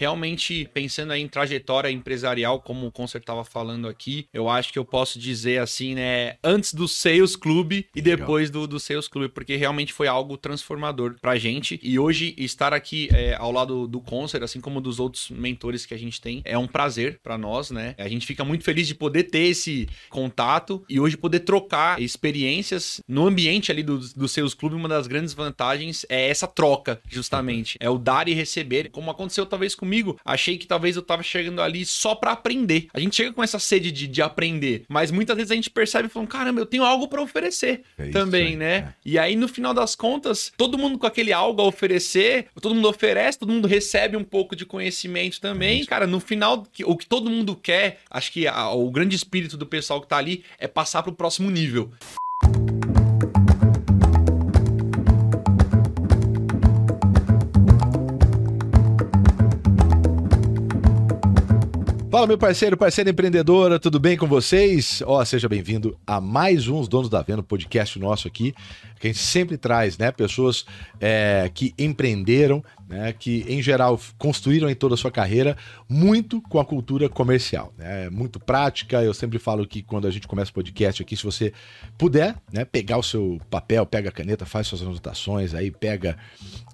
realmente pensando aí em trajetória empresarial, como o Concer estava falando aqui, eu acho que eu posso dizer assim, né, antes do Sales Club e depois do, do Sales Club, porque realmente foi algo transformador pra gente. E hoje estar aqui é, ao lado do Concer, assim como dos outros mentores que a gente tem, é um prazer para nós, né? A gente fica muito feliz de poder ter esse contato e hoje poder trocar experiências no ambiente ali do, do Sales Club. Uma das grandes vantagens é essa troca, justamente. É o dar e receber, como aconteceu talvez comigo. Achei que talvez eu tava chegando ali só para aprender. A gente chega com essa sede de, de aprender, mas muitas vezes a gente percebe e fala: caramba, eu tenho algo para oferecer é também, né? É. E aí no final das contas, todo mundo com aquele algo a oferecer, todo mundo oferece, todo mundo recebe um pouco de conhecimento também. É cara, no final, o que todo mundo quer, acho que a, o grande espírito do pessoal que tá ali é passar pro próximo nível. Fala, meu parceiro, parceira empreendedora, tudo bem com vocês? Ó, oh, seja bem-vindo a mais um Os Donos da Venda, podcast nosso aqui, que a gente sempre traz, né, pessoas é, que empreenderam, né, que em geral construíram em toda a sua carreira muito com a cultura comercial, né, muito prática. Eu sempre falo que quando a gente começa o podcast aqui, se você puder, né, pegar o seu papel, pega a caneta, faz suas anotações, aí pega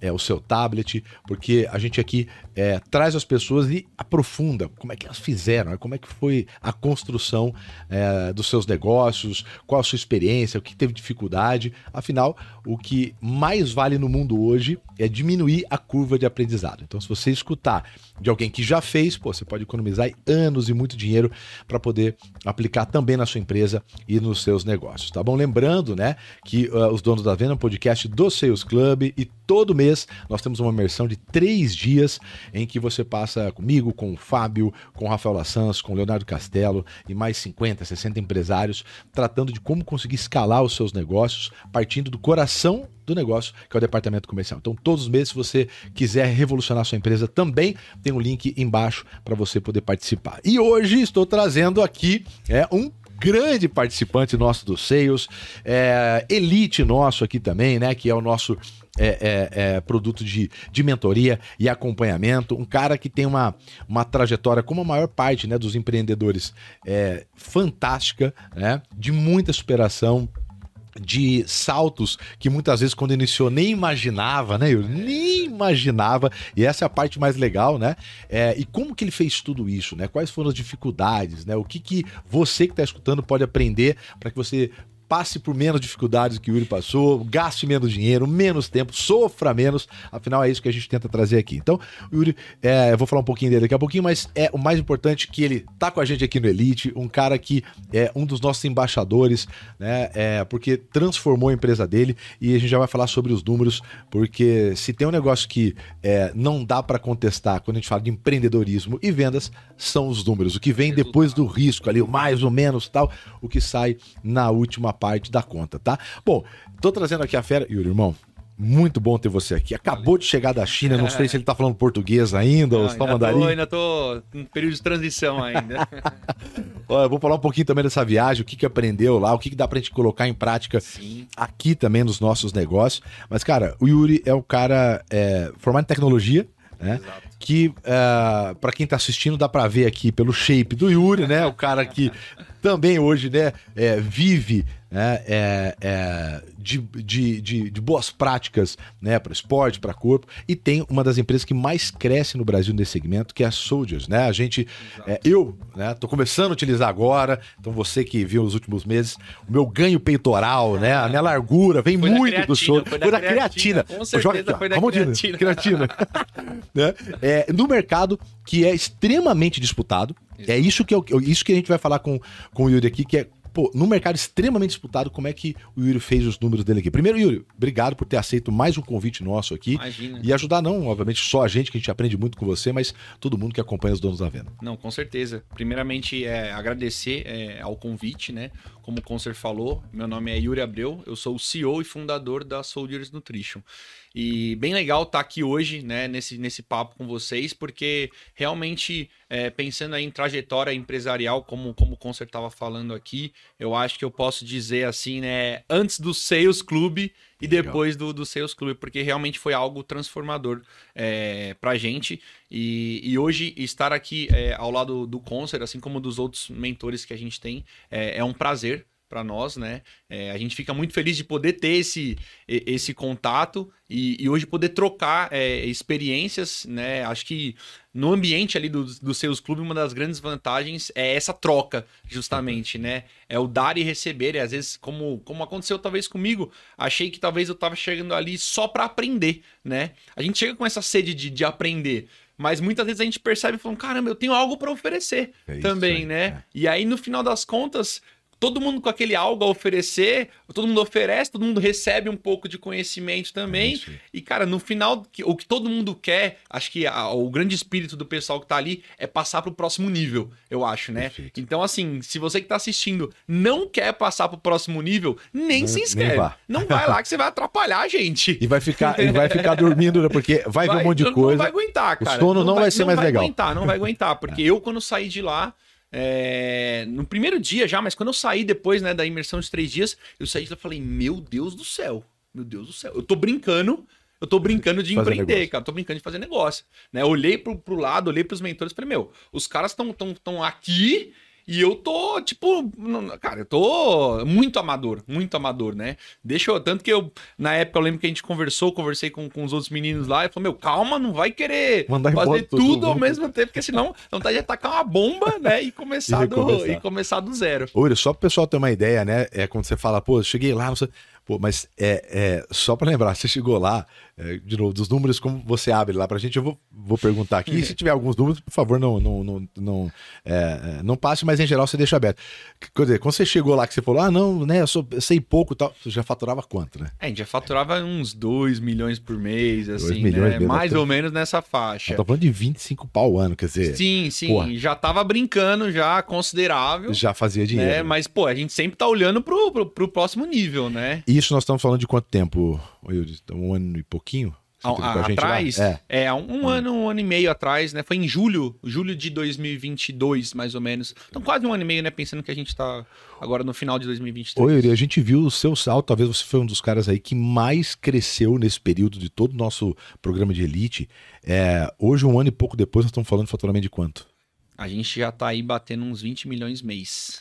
é, o seu tablet, porque a gente aqui é, traz as pessoas e aprofunda como é que elas fizeram, né, como é que foi a construção é, dos seus negócios, qual a sua experiência, o que teve dificuldade. Afinal, o que mais vale no mundo hoje é diminuir a curva curva de aprendizado. Então, se você escutar de alguém que já fez, pô, você pode economizar anos e muito dinheiro para poder aplicar também na sua empresa e nos seus negócios, tá bom? Lembrando, né, que uh, os donos da venda é um podcast do Sales Club e todo mês nós temos uma imersão de três dias em que você passa comigo, com o Fábio, com o Rafael Lassans, com o Leonardo Castelo e mais 50, 60 empresários tratando de como conseguir escalar os seus negócios partindo do coração do negócio, que é o departamento comercial. Então, todos os meses, se você quiser revolucionar sua empresa, também tem um link embaixo para você poder participar. E hoje estou trazendo aqui é um grande participante nosso do Sales, é, elite nosso aqui também, né? Que é o nosso é, é, é, produto de, de mentoria e acompanhamento. Um cara que tem uma, uma trajetória, como a maior parte né, dos empreendedores, é, fantástica, né, de muita superação, de saltos que muitas vezes quando iniciou nem imaginava, né? Eu nem imaginava. E essa é a parte mais legal, né? É, e como que ele fez tudo isso, né? Quais foram as dificuldades, né? O que que você que está escutando pode aprender para que você passe por menos dificuldades que o Yuri passou, gaste menos dinheiro, menos tempo, sofra menos. Afinal, é isso que a gente tenta trazer aqui. Então, o Yuri, é, eu vou falar um pouquinho dele daqui a pouquinho, mas é o mais importante que ele tá com a gente aqui no Elite, um cara que é um dos nossos embaixadores, né? É, porque transformou a empresa dele e a gente já vai falar sobre os números, porque se tem um negócio que é, não dá para contestar quando a gente fala de empreendedorismo e vendas, são os números. O que vem depois do risco ali, o mais ou menos tal, o que sai na última parte da conta, tá? Bom, tô trazendo aqui a fera. Yuri, irmão, muito bom ter você aqui. Acabou de chegar da China, não sei se ele tá falando português ainda não, ou só mandarim. Tô, ainda tô em período de transição ainda. Olha, vou falar um pouquinho também dessa viagem, o que, que aprendeu lá, o que, que dá pra gente colocar em prática Sim. aqui também nos nossos negócios. Mas, cara, o Yuri é um cara é, formado em tecnologia, né? Exato. Que, uh, é, para quem tá assistindo, dá para ver aqui pelo shape do Yuri, né? O cara que também hoje, né, é, vive né, é, é, de, de, de, de, boas práticas né, para esporte, para corpo, e tem uma das empresas que mais cresce no Brasil nesse segmento, que é a Soldiers. Né? A gente, é, eu, né, tô começando a utilizar agora, então você que viu nos últimos meses, o meu ganho peitoral, né, a minha largura, vem foi muito creatina, do Soldiers. Foi, foi da, creatina. creatina. Com certeza Joga, foi da creatina. creatina. né? é, no mercado que é extremamente disputado, é isso que, eu, isso que a gente vai falar com, com o Yuri aqui, que é pô, no mercado extremamente disputado, como é que o Yuri fez os números dele aqui? Primeiro, Yuri, obrigado por ter aceito mais um convite nosso aqui. Imagina. E ajudar, não, obviamente, só a gente, que a gente aprende muito com você, mas todo mundo que acompanha os donos da venda. Não, com certeza. Primeiramente, é, agradecer é, ao convite, né? Como o Concer falou, meu nome é Yuri Abreu, eu sou o CEO e fundador da Soldiers Nutrition. E bem legal estar tá aqui hoje, né, nesse, nesse papo com vocês, porque realmente, é, pensando em trajetória empresarial, como, como o Concer estava falando aqui, eu acho que eu posso dizer assim, né? Antes do Sales Clube e Legal. depois do, do Sales Clube, porque realmente foi algo transformador é, pra gente. E, e hoje estar aqui é, ao lado do Concert, assim como dos outros mentores que a gente tem, é, é um prazer para nós, né? É, a gente fica muito feliz de poder ter esse, esse contato e, e hoje poder trocar é, experiências, né? Acho que no ambiente ali dos do seus clubes, uma das grandes vantagens é essa troca, justamente, né? É o dar e receber. E às vezes, como, como aconteceu talvez comigo, achei que talvez eu tava chegando ali só para aprender, né? A gente chega com essa sede de, de aprender. Mas muitas vezes a gente percebe e fala, caramba, eu tenho algo para oferecer é também, né? É. E aí, no final das contas, todo mundo com aquele algo a oferecer, todo mundo oferece, todo mundo recebe um pouco de conhecimento também. É e, cara, no final, o que todo mundo quer, acho que a, o grande espírito do pessoal que tá ali é passar pro próximo nível, eu acho, né? Perfeito. Então, assim, se você que tá assistindo não quer passar pro próximo nível, nem não, se inscreve. Nem vá. Não vai lá que você vai atrapalhar a gente. E vai ficar, e vai ficar dormindo, né? Porque vai, vai ver um monte de coisa. Não vai aguentar, cara. O sono não, não vai, vai, ser mais legal. Não vai aguentar, não vai aguentar. Porque eu, quando saí de lá, é, no primeiro dia já, mas quando eu saí depois né, da imersão de três dias, eu saí de lá e falei: Meu Deus do céu, meu Deus do céu. Eu tô brincando, eu tô brincando de fazer empreender, negócio. cara. Tô brincando de fazer negócio. Né? Olhei pro, pro lado, olhei pros mentores e falei: Meu, os caras estão tão, tão aqui e eu tô, tipo, cara, eu tô muito amador, muito amador, né? Deixa eu, tanto que eu, na época, eu lembro que a gente conversou, conversei com, com os outros meninos lá, e falou, meu, calma, não vai querer Mandar fazer tudo ao mesmo tempo, porque senão vontade de atacar uma bomba, né? E começar, e do, e começar do zero. Olha, só pro pessoal ter uma ideia, né? É quando você fala, pô, cheguei lá, não sei. Pô, mas é, é só para lembrar, você chegou lá, é, de novo, dos números, como você abre lá para a gente, eu vou, vou perguntar aqui. se tiver alguns números, por favor, não não, não, não, é, é, não passe, mas em geral você deixa aberto. Quer dizer, quando você chegou lá que você falou, ah, não, né, eu, sou, eu sei pouco e tal, você já faturava quanto, né? É, a gente já faturava uns 2 milhões por mês, assim, milhões né? Mesmo, mais ou menos nessa faixa. Eu tô falando de 25 pau ano, quer dizer. Sim, sim, porra. já tava brincando, já considerável. Já fazia dinheiro. Né? Mas, pô, a gente sempre tá olhando pro, pro, pro próximo nível, né? Isso nós estamos falando de quanto tempo, Um ano e pouquinho? atrás, é, é um, um hum. ano, um ano e meio atrás, né? Foi em julho, julho de 2022, mais ou menos. Então, quase um ano e meio, né? Pensando que a gente tá agora no final de 2023. Oi, Yuri, a gente viu o seu salto, talvez você foi um dos caras aí que mais cresceu nesse período de todo o nosso programa de elite. É, hoje, um ano e pouco depois, nós estamos falando de faturamento de quanto? A gente já tá aí batendo uns 20 milhões mês.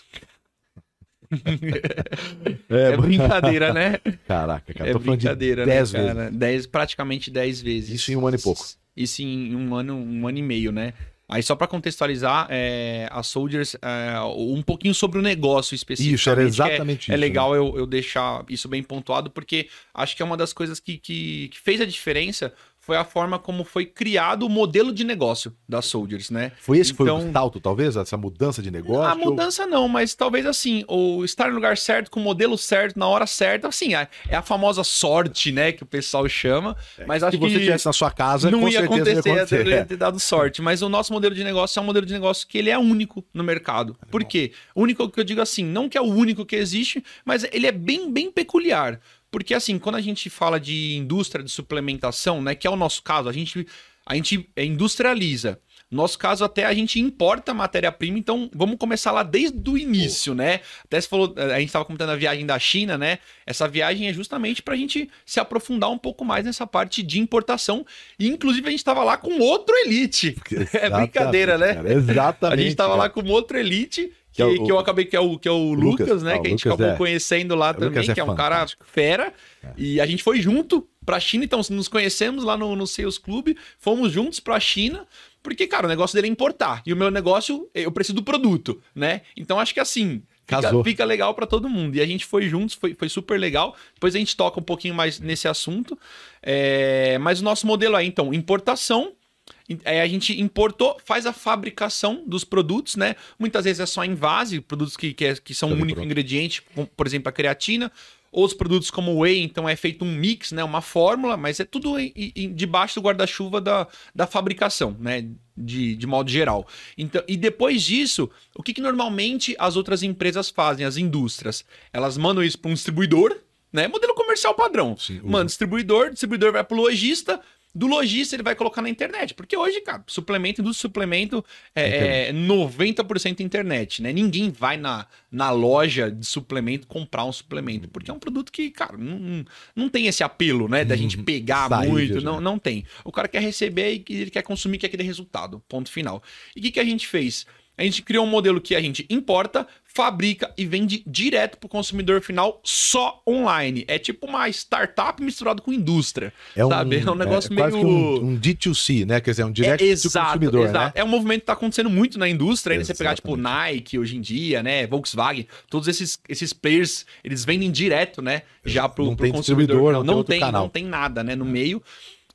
É, é, brincadeira, né? Caraca, cara. É tô brincadeira, de 10 né, cara? vezes. Dez, praticamente 10 vezes. Isso em um ano e pouco. Isso em um ano, um ano e meio, né? Aí só para contextualizar, é, a Soldiers, é, um pouquinho sobre o negócio específico. Isso, era é- exatamente é, isso. É legal né? eu, eu, deixar isso bem pontuado, porque acho que é uma das coisas que, que, que fez a diferença foi a forma como foi criado o modelo de negócio da Soldiers, né? Foi esse que então, foi o salto, talvez? Essa mudança de negócio? A mudança ou... não, mas talvez assim, o estar no lugar certo, com o modelo certo, na hora certa, assim, é, é a famosa sorte, né, que o pessoal chama, é, mas acho que... Se você tivesse na sua casa, não ia acontecer, ia acontecer. Ter dado sorte, mas o nosso modelo de negócio é um modelo de negócio que ele é único no mercado. Por quê? Único que eu digo assim, não que é o único que existe, mas ele é bem, bem peculiar. Porque assim, quando a gente fala de indústria de suplementação, né, que é o nosso caso, a gente, a gente industrializa. Nosso caso, até a gente importa matéria-prima, então vamos começar lá desde o início, Pô. né? Até você falou, a gente estava comentando a viagem da China, né? Essa viagem é justamente para a gente se aprofundar um pouco mais nessa parte de importação. E, inclusive, a gente estava lá com outro elite. é brincadeira, né? Cara, exatamente. A gente estava lá com outro elite que, é o, que, eu acabei, que é o, que é o Lucas, Lucas né? Ah, que a gente Lucas acabou é. conhecendo lá também, que é, é um cara fera. É. E a gente foi junto pra China, então nos conhecemos lá no, no Sales Club, fomos juntos pra China, porque, cara, o negócio dele é importar. E o meu negócio, eu preciso do produto, né? Então acho que assim. Fica, fica, legal para todo mundo. E a gente foi juntos, foi, foi super legal. Depois a gente toca um pouquinho mais nesse assunto. É... Mas o nosso modelo é, então, importação Aí a gente importou, faz a fabricação dos produtos, né? Muitas vezes é só em vase, produtos que, que, é, que são um único pronto. ingrediente, como, por exemplo, a creatina. Outros produtos como o whey, então é feito um mix, né? Uma fórmula, mas é tudo em, em, debaixo do guarda-chuva da, da fabricação, né? De, de modo geral. Então, e depois disso, o que, que normalmente as outras empresas fazem, as indústrias? Elas mandam isso para um distribuidor, né? Modelo comercial padrão. Sim, Manda distribuidor, distribuidor vai para o lojista, Do lojista ele vai colocar na internet. Porque hoje, cara, suplemento, de suplemento é, é 90% internet, né? Ninguém vai na, na loja de suplemento comprar um suplemento. Porque é um produto que, cara, não, não tem esse apelo, né? Da gente uhum. pegar muito. Não, não tem. O cara quer receber e ele quer consumir, quer aquele resultado. Ponto final. E o que, que a gente fez? A gente criou um modelo que a gente importa, fabrica e vende direto para o consumidor final só online. É tipo uma startup misturado com indústria, é sabe? Um, é um negócio é, meio... Um, um, D2C, né? Quer dizer, um direct é, exato, consumidor, exato. Né? É um movimento que está acontecendo muito na indústria. Aí você pegar, tipo, Nike hoje em dia, né? Volkswagen, todos esses, esses players, eles vendem direto, né? Já para o consumidor. Não, não, tem, não, tem, não tem nada, né? No é. meio.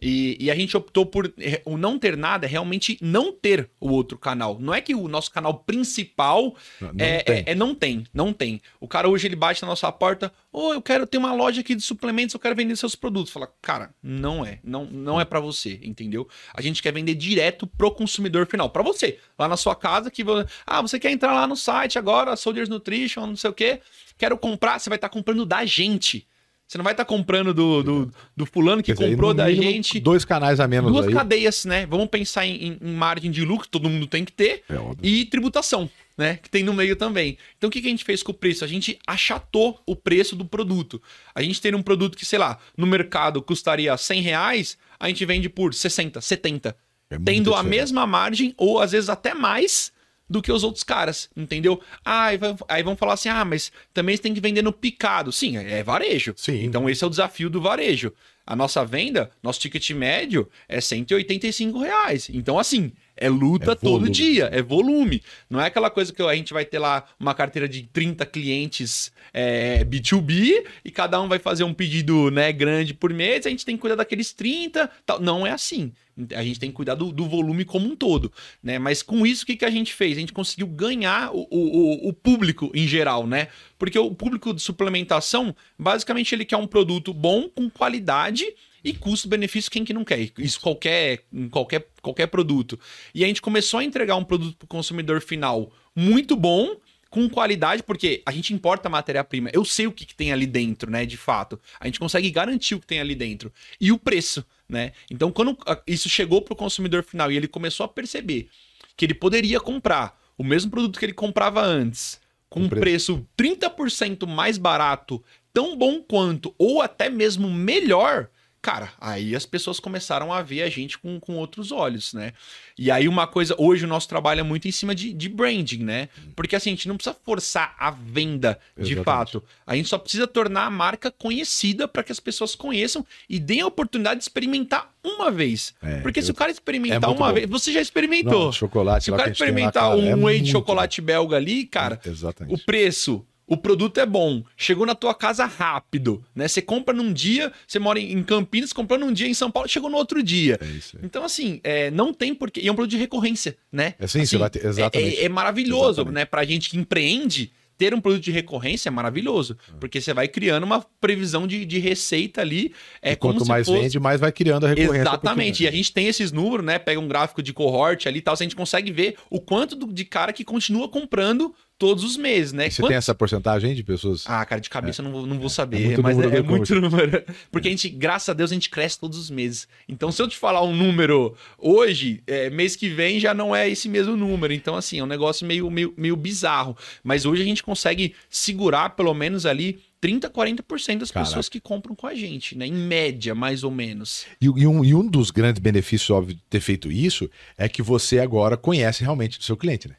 E, e, a gente optou por o não ter nada, realmente não ter o outro canal. Não é que o nosso canal principal não, não é, é, é, não tem, não tem. O cara hoje ele bate na nossa porta, ô, oh, eu quero ter uma loja aqui de suplementos, eu quero vender seus produtos. Fala, cara, não é, não, não é para você, entendeu? A gente quer vender direto pro consumidor final, para você, lá na sua casa que ah, você quer entrar lá no site agora, Soldiers Nutrition, não sei o quê, quero comprar, você vai estar tá comprando da gente. Você não vai estar tá comprando do, do, do, fulano que dizer, comprou da gente. Dois canais a menos Duas aí. cadeias, né? Vamos pensar em, em, margem de lucro, todo mundo tem que ter. É e tributação, né? Que tem no meio também. Então o que, que a gente fez com o preço? A gente achatou o preço do produto. A gente tem um produto que, sei lá, no mercado custaria 100 reais, a gente vende por 60, 70. É tendo a mesma margem, ou às vezes até mais do que os outros caras, entendeu? Ah, aí, aí vão falar assim: ah, mas também você tem que vender no picado. Sim, é varejo. Sim. Então esse é o desafio do varejo. A nossa venda, nosso ticket médio é 185 reais. Então, assim, é luta é todo dia, é volume. Não é aquela coisa que a gente vai ter lá uma carteira de 30 clientes é, B2B e cada um vai fazer um pedido né, grande por mês, a gente tem que cuidar daqueles 30. Tal. Não é assim. A gente tem que cuidar do, do, volume como um todo, né? Mas com isso, o que, que a gente fez? A gente conseguiu ganhar o, o, o público em geral, né? Porque o público de suplementação, basicamente, ele quer um produto bom, com qualidade e custo-benefício, quem que não quer? Isso qualquer, qualquer, qualquer produto. E a gente começou a entregar um produto para o consumidor final muito bom, com qualidade, porque a gente importa matéria-prima. Eu sei o que, que, tem ali dentro, né? De fato. A gente consegue garantir o que tem ali dentro. E o preço, né? Então, quando isso chegou para o consumidor final e ele começou a perceber que ele poderia comprar o mesmo produto que ele comprava antes, com um preço 30% mais barato, tão bom quanto, ou até mesmo melhor, cara, aí as pessoas começaram a ver a gente com, com outros olhos, né? E aí uma coisa, hoje o nosso trabalho é muito em cima de, de branding, né? Porque assim, a gente não precisa forçar a venda de Exatamente. fato. A gente só precisa tornar a marca conhecida para que as pessoas conheçam e deem a oportunidade de experimentar uma vez. É, Porque eu... se o cara experimentar é uma bom. vez, você já experimentou. Não, chocolate, se o cara experimentar um é whey de chocolate belga ali, cara, Exatamente. o preço, o produto é bom, chegou na tua casa rápido, né? Você compra num dia, você mora em Campinas, comprou num dia em São Paulo, chegou no outro dia. É isso aí. Então, assim, é, não tem porquê. E é um produto de recorrência, né? É sim, assim, você vai ter, exatamente. É, é maravilhoso, exatamente. né? Pra gente que empreende, ter um produto de recorrência é maravilhoso, porque você vai criando uma previsão de, de receita ali. É e quanto mais fosse... vende, mais vai criando a recorrência. Exatamente. Porque... E a gente tem esses números, né? Pega um gráfico de cohort ali e tal, a gente consegue ver o quanto de cara que continua comprando todos os meses, né? Você tem essa porcentagem de pessoas? Ah, cara, de cabeça é. eu não, não vou saber, é mas é, é muito número. Porque a gente, graças a Deus, a gente cresce todos os meses. Então, se eu te falar um número hoje, é, mês que vem já não é esse mesmo número. Então, assim, é um negócio meio, meio, meio bizarro. Mas hoje a gente consegue segurar pelo menos ali 30, 40% das Caraca. pessoas que compram com a gente, né? Em média, mais ou menos. E, e, um, e um dos grandes benefícios, óbvio, de ter feito isso é que você agora conhece realmente o seu cliente, né?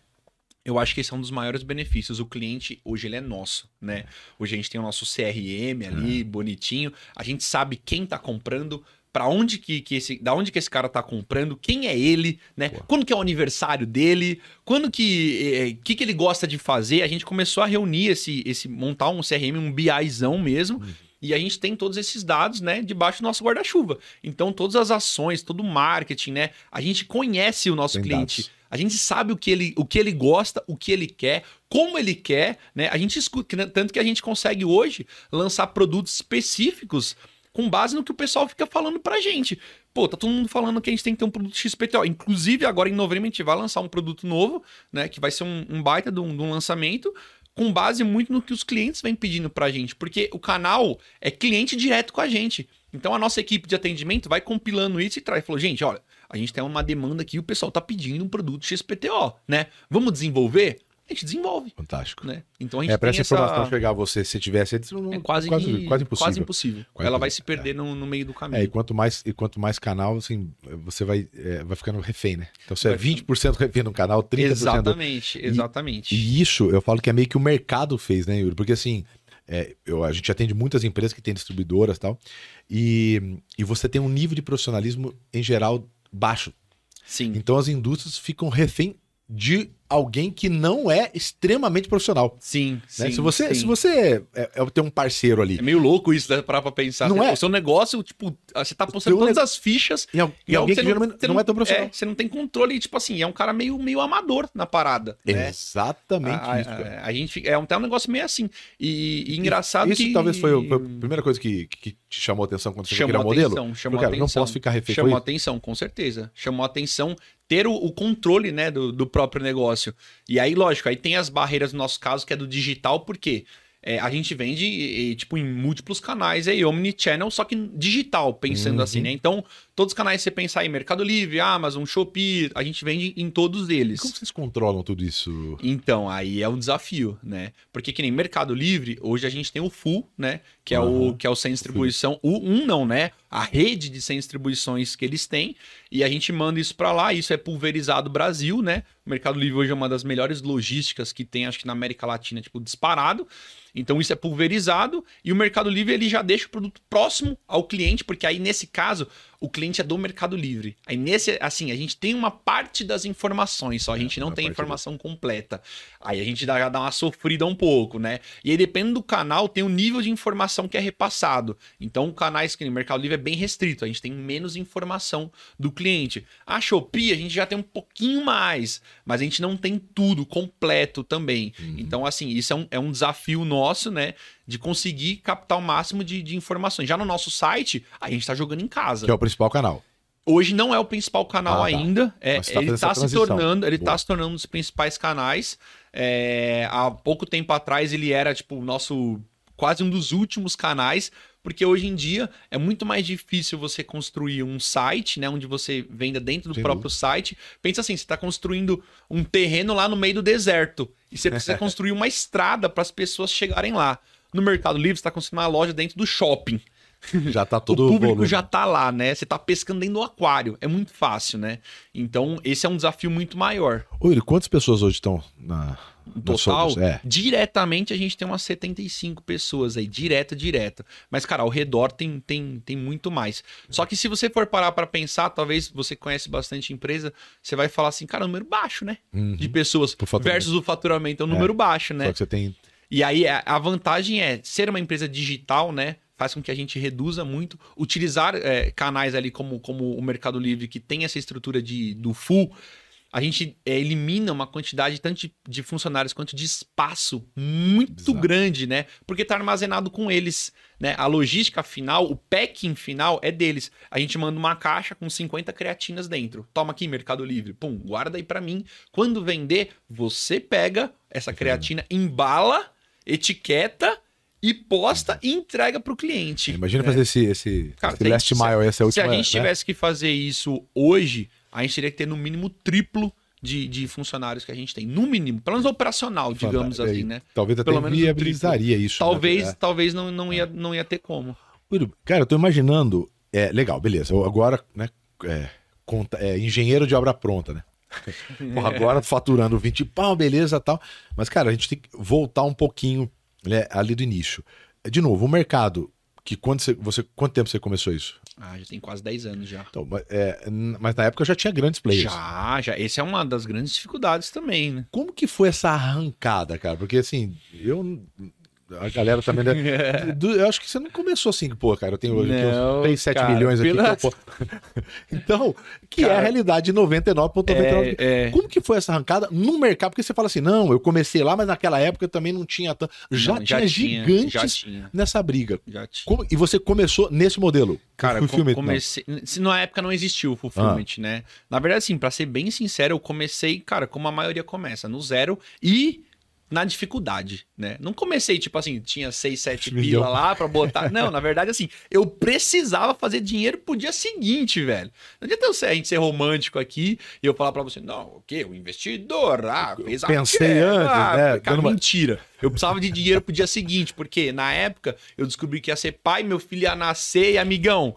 Eu acho que esse é um dos maiores benefícios. O cliente, hoje, ele é nosso, né? Hoje a gente tem o nosso CRM ali, é. bonitinho. A gente sabe quem tá comprando, para onde que, que esse, da onde que esse cara tá comprando, quem é ele, né? Pô. Quando que é o aniversário dele, quando que, é, que que ele gosta de fazer. A gente começou a reunir esse, esse montar um CRM, um BIzão mesmo. Uhum. E a gente tem todos esses dados, né, debaixo do nosso guarda-chuva. Então, todas as ações, todo o marketing, né, a gente conhece o nosso tem cliente. Dados. A gente sabe o que ele, o que ele gosta, o que ele quer, como ele quer, né? A gente escuta, tanto que a gente consegue hoje lançar produtos específicos com base no que o pessoal fica falando pra gente. Pô, tá todo mundo falando que a gente tem que ter um produto XPTO. Inclusive, agora em novembro a gente vai lançar um produto novo, né? Que vai ser um, um baita de um, de um lançamento com base muito no que os clientes vêm pedindo pra gente. Porque o canal é cliente direto com a gente. Então a nossa equipe de atendimento vai compilando isso e traz. Falou, gente, olha, a gente tem uma demanda aqui, o pessoal tá pedindo um produto XPTO, né? Vamos desenvolver? A gente desenvolve. Fantástico. Né? Então a gente é, para essa informação chegar a você, se tivesse não, é quase, quase, que, quase impossível. Quase impossível. Quase Ela vai se perder no, no meio do caminho. É, e quanto mais, e quanto mais canal, assim, você vai, é, vai ficando refém, né? Então você é Vai 20% refém no canal, 30% Exatamente, exatamente. E isso eu falo que é meio que o mercado fez, né, Yuri? Porque assim, é, eu, a gente atende muitas empresas que têm distribuidoras e tal, e, e você tem um nível de profissionalismo, em geral, baixo. Sim. Então as indústrias ficam refém de alguém que não é extremamente profissional. Sim, né? sim. se você, sim. se você é, é, tem um parceiro ali. É meio louco isso, né? Parar pra pensar. Não é? O seu negócio, tipo, você tá postando todas as fichas. E, al- e e alguém que geralmente você não, é tão profissional. É, você não tem controle, tipo assim, é um cara meio, meio amador na parada. Né? Exatamente a, isso. a, a gente é um, é um negócio meio assim. E, e engraçado isso que. talvez foi, a- a primeira coisa que, que te chamou a atenção quando você viu Chamou criar o modelo. atenção, chamou Porque, cara, não atenção. posso ficar refém. Chamou Foi- atenção, com certeza. Chamou atenção ter o, o controle, né, do, do próprio negócio. E aí, lógico, aí tem as barreiras no nosso caso, que é do digital, porque é, a gente vende, e, tipo, em múltiplos canais aí, omnichannel, só que digital, pensando Uhum. assim, né? Então, todos os canais você pensar aí, Mercado Livre, Amazon, Shopee, a gente vende em todos eles. Como vocês controlam tudo isso? Então, aí é um desafio, né? Porque que nem Mercado Livre, hoje a gente tem o Full, né? Que é o Aham. que é o sem distribuição, o um não, né? A rede de sem distribuições que eles têm, e a gente manda isso para lá, isso é pulverizado Brasil, né? O Mercado Livre hoje é uma das melhores logísticas que tem, acho que na América Latina, tipo, disparado. Então isso é pulverizado e o Mercado Livre ele já deixa o produto próximo ao cliente, porque aí nesse caso o cliente é do Mercado Livre. Aí nesse, assim, a gente tem uma parte das informações, só a gente não uma tem informação completa. Aí a gente dá, já dá uma sofrida um pouco, né? E aí dependendo do canal, tem o nível de informação que é repassado. Então, canais que no Mercado Livre é bem restrito, a gente tem menos informação do cliente. A Shopee a gente já tem um pouquinho mais, mas a gente não tem tudo completo também. Uhum. Então, assim, isso é um, é um desafio nosso, né? De conseguir captar o máximo de, de informações. Já no nosso site, a gente tá jogando em casa. Que é o principal canal. Hoje não é o principal canal Ah, tá. ainda. É, tá ele está se tornando, ele Boa. tá se tornando um dos principais canais. É, há pouco tempo atrás ele era tipo o nosso quase um dos últimos canais, porque hoje em dia é muito mais difícil você construir um site, né, onde você venda dentro do Sem próprio site. Pensa assim, você está construindo um terreno lá no meio do deserto e você precisa construir uma estrada para as pessoas chegarem lá. No Mercado Livre, você está construindo uma loja dentro do shopping Já tá todo o público volume. já tá lá, né? Você tá pescando dentro do aquário. É muito fácil, né? Então, esse é um desafio muito maior. Ô, Yuri, quantas pessoas hoje estão na. Total? É. diretamente a gente tem umas 75 pessoas aí, direto, direto. Mas, cara, ao redor tem, tem, tem muito mais. Só que se você for parar pra pensar, talvez você conhece bastante empresa, você vai falar assim, cara, é número baixo, né? Uhum. De pessoas versus o faturamento é um número baixo, né? Só que você tem. E aí a a vantagem é ser uma empresa digital, né? Faz com que a gente reduza muito. Utilizar é, canais ali como, como o Mercado Livre, que tem essa estrutura de, do full, a gente é, elimina uma quantidade tanto de, de funcionários quanto de espaço muito Exato. grande, né? Porque tá armazenado com eles, né? A logística final, o packing final é deles. A gente manda uma caixa com 50 creatinas dentro. Toma aqui, Mercado Livre. Pum, guarda aí pra mim. Quando vender, você pega essa creatina, embala, etiqueta e posta e entrega pro cliente. Imagina né? fazer esse, esse, Cara, esse tem- last mile, essa Se última. a gente né? tivesse que fazer isso hoje, a gente teria que ter no mínimo triplo de, de funcionários que a gente tem. No mínimo, pelo menos operacional, digamos assim, é, né? Talvez até Pelo menos o viabilizaria isso. né? Talvez, É. talvez não, não, ia, não ia ter como. Cara, eu tô imaginando. É, legal, beleza. Eu agora, né? É, conta- é, engenheiro de obra pronta, né? Porra, agora faturando 20 pau, beleza tal. Mas, cara, a gente tem que voltar um pouquinho né, ali do início. De novo, o mercado. Que quando você, você, quanto tempo você começou isso? Ah, já tem quase 10 anos já. Então, mas, é, mas na época já tinha grandes players. Já, já. Essa é uma das grandes dificuldades também, né? Como que foi essa arrancada, cara? Porque assim, eu. A galera também. Né, do- eu acho que você não começou assim, pô, cara. Eu tenho hoje aqui Não, uns 3, 7 cara, milhões aqui. pela- que eu, então, que é a Cara, realidade de 99,99. É, é. Como que foi essa arrancada no mercado? Porque você fala assim, não, eu comecei lá, mas naquela época também não tinha tanto. Já Não, tinha gigantes Já tinha, nessa briga. já tinha. Como- e você começou nesse modelo? Cara, com- não. comecei. Se na época não existiu o Fulfillment, né? Na verdade, assim, pra ser bem sincero, eu comecei, cara, como a maioria começa, no zero e na dificuldade, né? Não comecei, tipo assim, tinha 6, 7 pila lá pra botar. Não, na verdade, assim, eu precisava fazer dinheiro pro dia seguinte, velho. Não adianta a gente ser romântico aqui e eu falar pra você, não, o quê? O investidor, ah, fez a Pensei antes, ah, né? Cara, mentira. Eu precisava de dinheiro pro dia seguinte, porque na época eu descobri que ia ser pai, meu filho ia nascer e, amigão,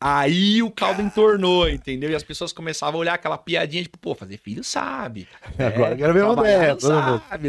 Aí o caldo entornou, entendeu? E as pessoas começavam a olhar aquela piadinha, tipo, pô, fazer filho sabe. Agora é, quero ver uma é, sabe.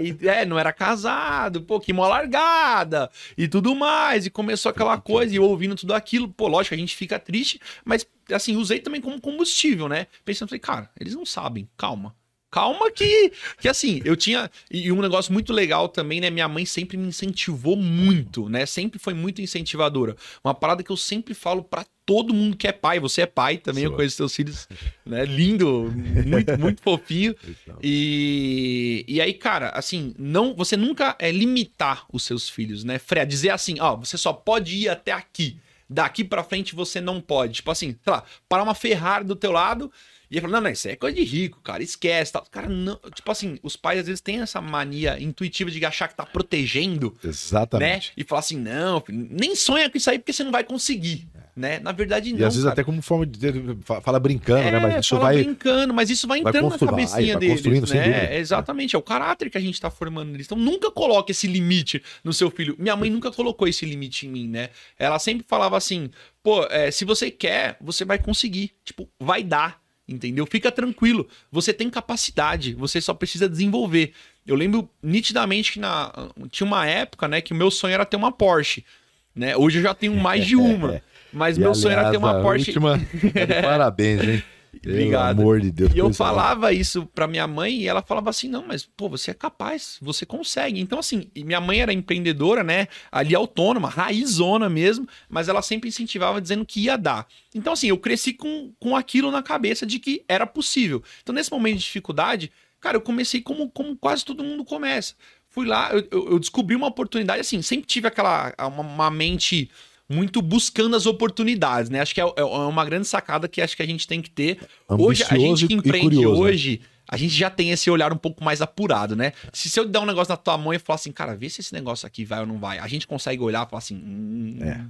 e, é, não era casado, pô, que mó largada e tudo mais. E começou aquela coisa, e eu ouvindo tudo aquilo, pô, lógico, a gente fica triste, mas assim, usei também como combustível, né? Pensando, falei, cara, eles não sabem, calma. Calma que, que assim, eu tinha. E um negócio muito legal também, né? Minha mãe sempre me incentivou muito, né? Sempre foi muito incentivadora. Uma parada que eu sempre falo para todo mundo que é pai. Você é pai também, Sou. eu conheço seus filhos, né? Lindo, muito, muito fofinho. E, e aí, cara, assim, não, você nunca é limitar os seus filhos, né? Fred, dizer assim, ó, você só pode ir até aqui. Daqui para frente você não pode. Tipo assim, sei lá, parar uma Ferrari do teu lado e ele falou: não, não, isso é coisa de rico, cara, esquece. Tal. Cara, não. Tipo assim, os pais às vezes têm essa mania intuitiva de achar que tá protegendo. Exatamente. Né? E falar assim: não, filho, nem sonha com isso aí porque você não vai conseguir. Né? Na verdade, não. E às vezes cara. até como forma de. Fala brincando, é, né? Mas isso fala vai. brincando, mas isso vai entrando vai na cabecinha vai, deles. né? Exatamente, é o caráter que a gente tá formando neles. Então nunca coloque esse limite no seu filho. Minha mãe nunca colocou esse limite em mim, né? Ela sempre falava assim: pô, é, se você quer, você vai conseguir. Tipo, vai dar entendeu? Fica tranquilo, você tem capacidade, você só precisa desenvolver. Eu lembro nitidamente que na, tinha uma época, né, que o meu sonho era ter uma Porsche, né? Hoje eu já tenho mais de uma, mas e meu aliás, sonho era ter uma Porsche. Última... Parabéns, hein? Obrigado. Pelo amor de Deus. E eu falava isso pra minha mãe e ela falava assim: não, mas, pô, você é capaz, você consegue. Então, assim, minha mãe era empreendedora, né? Ali autônoma, raizona mesmo, mas ela sempre incentivava dizendo que ia dar. Então, assim, eu cresci com, com aquilo na cabeça de que era possível. Então, nesse momento de dificuldade, cara, eu comecei como, como quase todo mundo começa. Fui lá, eu, eu descobri uma oportunidade, assim, sempre tive aquela, uma, uma mente muito buscando as oportunidades, né? Acho que é, é, uma grande sacada que acho que a gente tem que ter. Ambicioso hoje, a gente que empreende curioso, né? hoje, né? a gente já tem esse olhar um pouco mais apurado, né? Se, se eu der um negócio na tua mão e falar assim, cara, vê se esse negócio aqui vai ou não vai, a gente consegue olhar e falar assim, hum, é.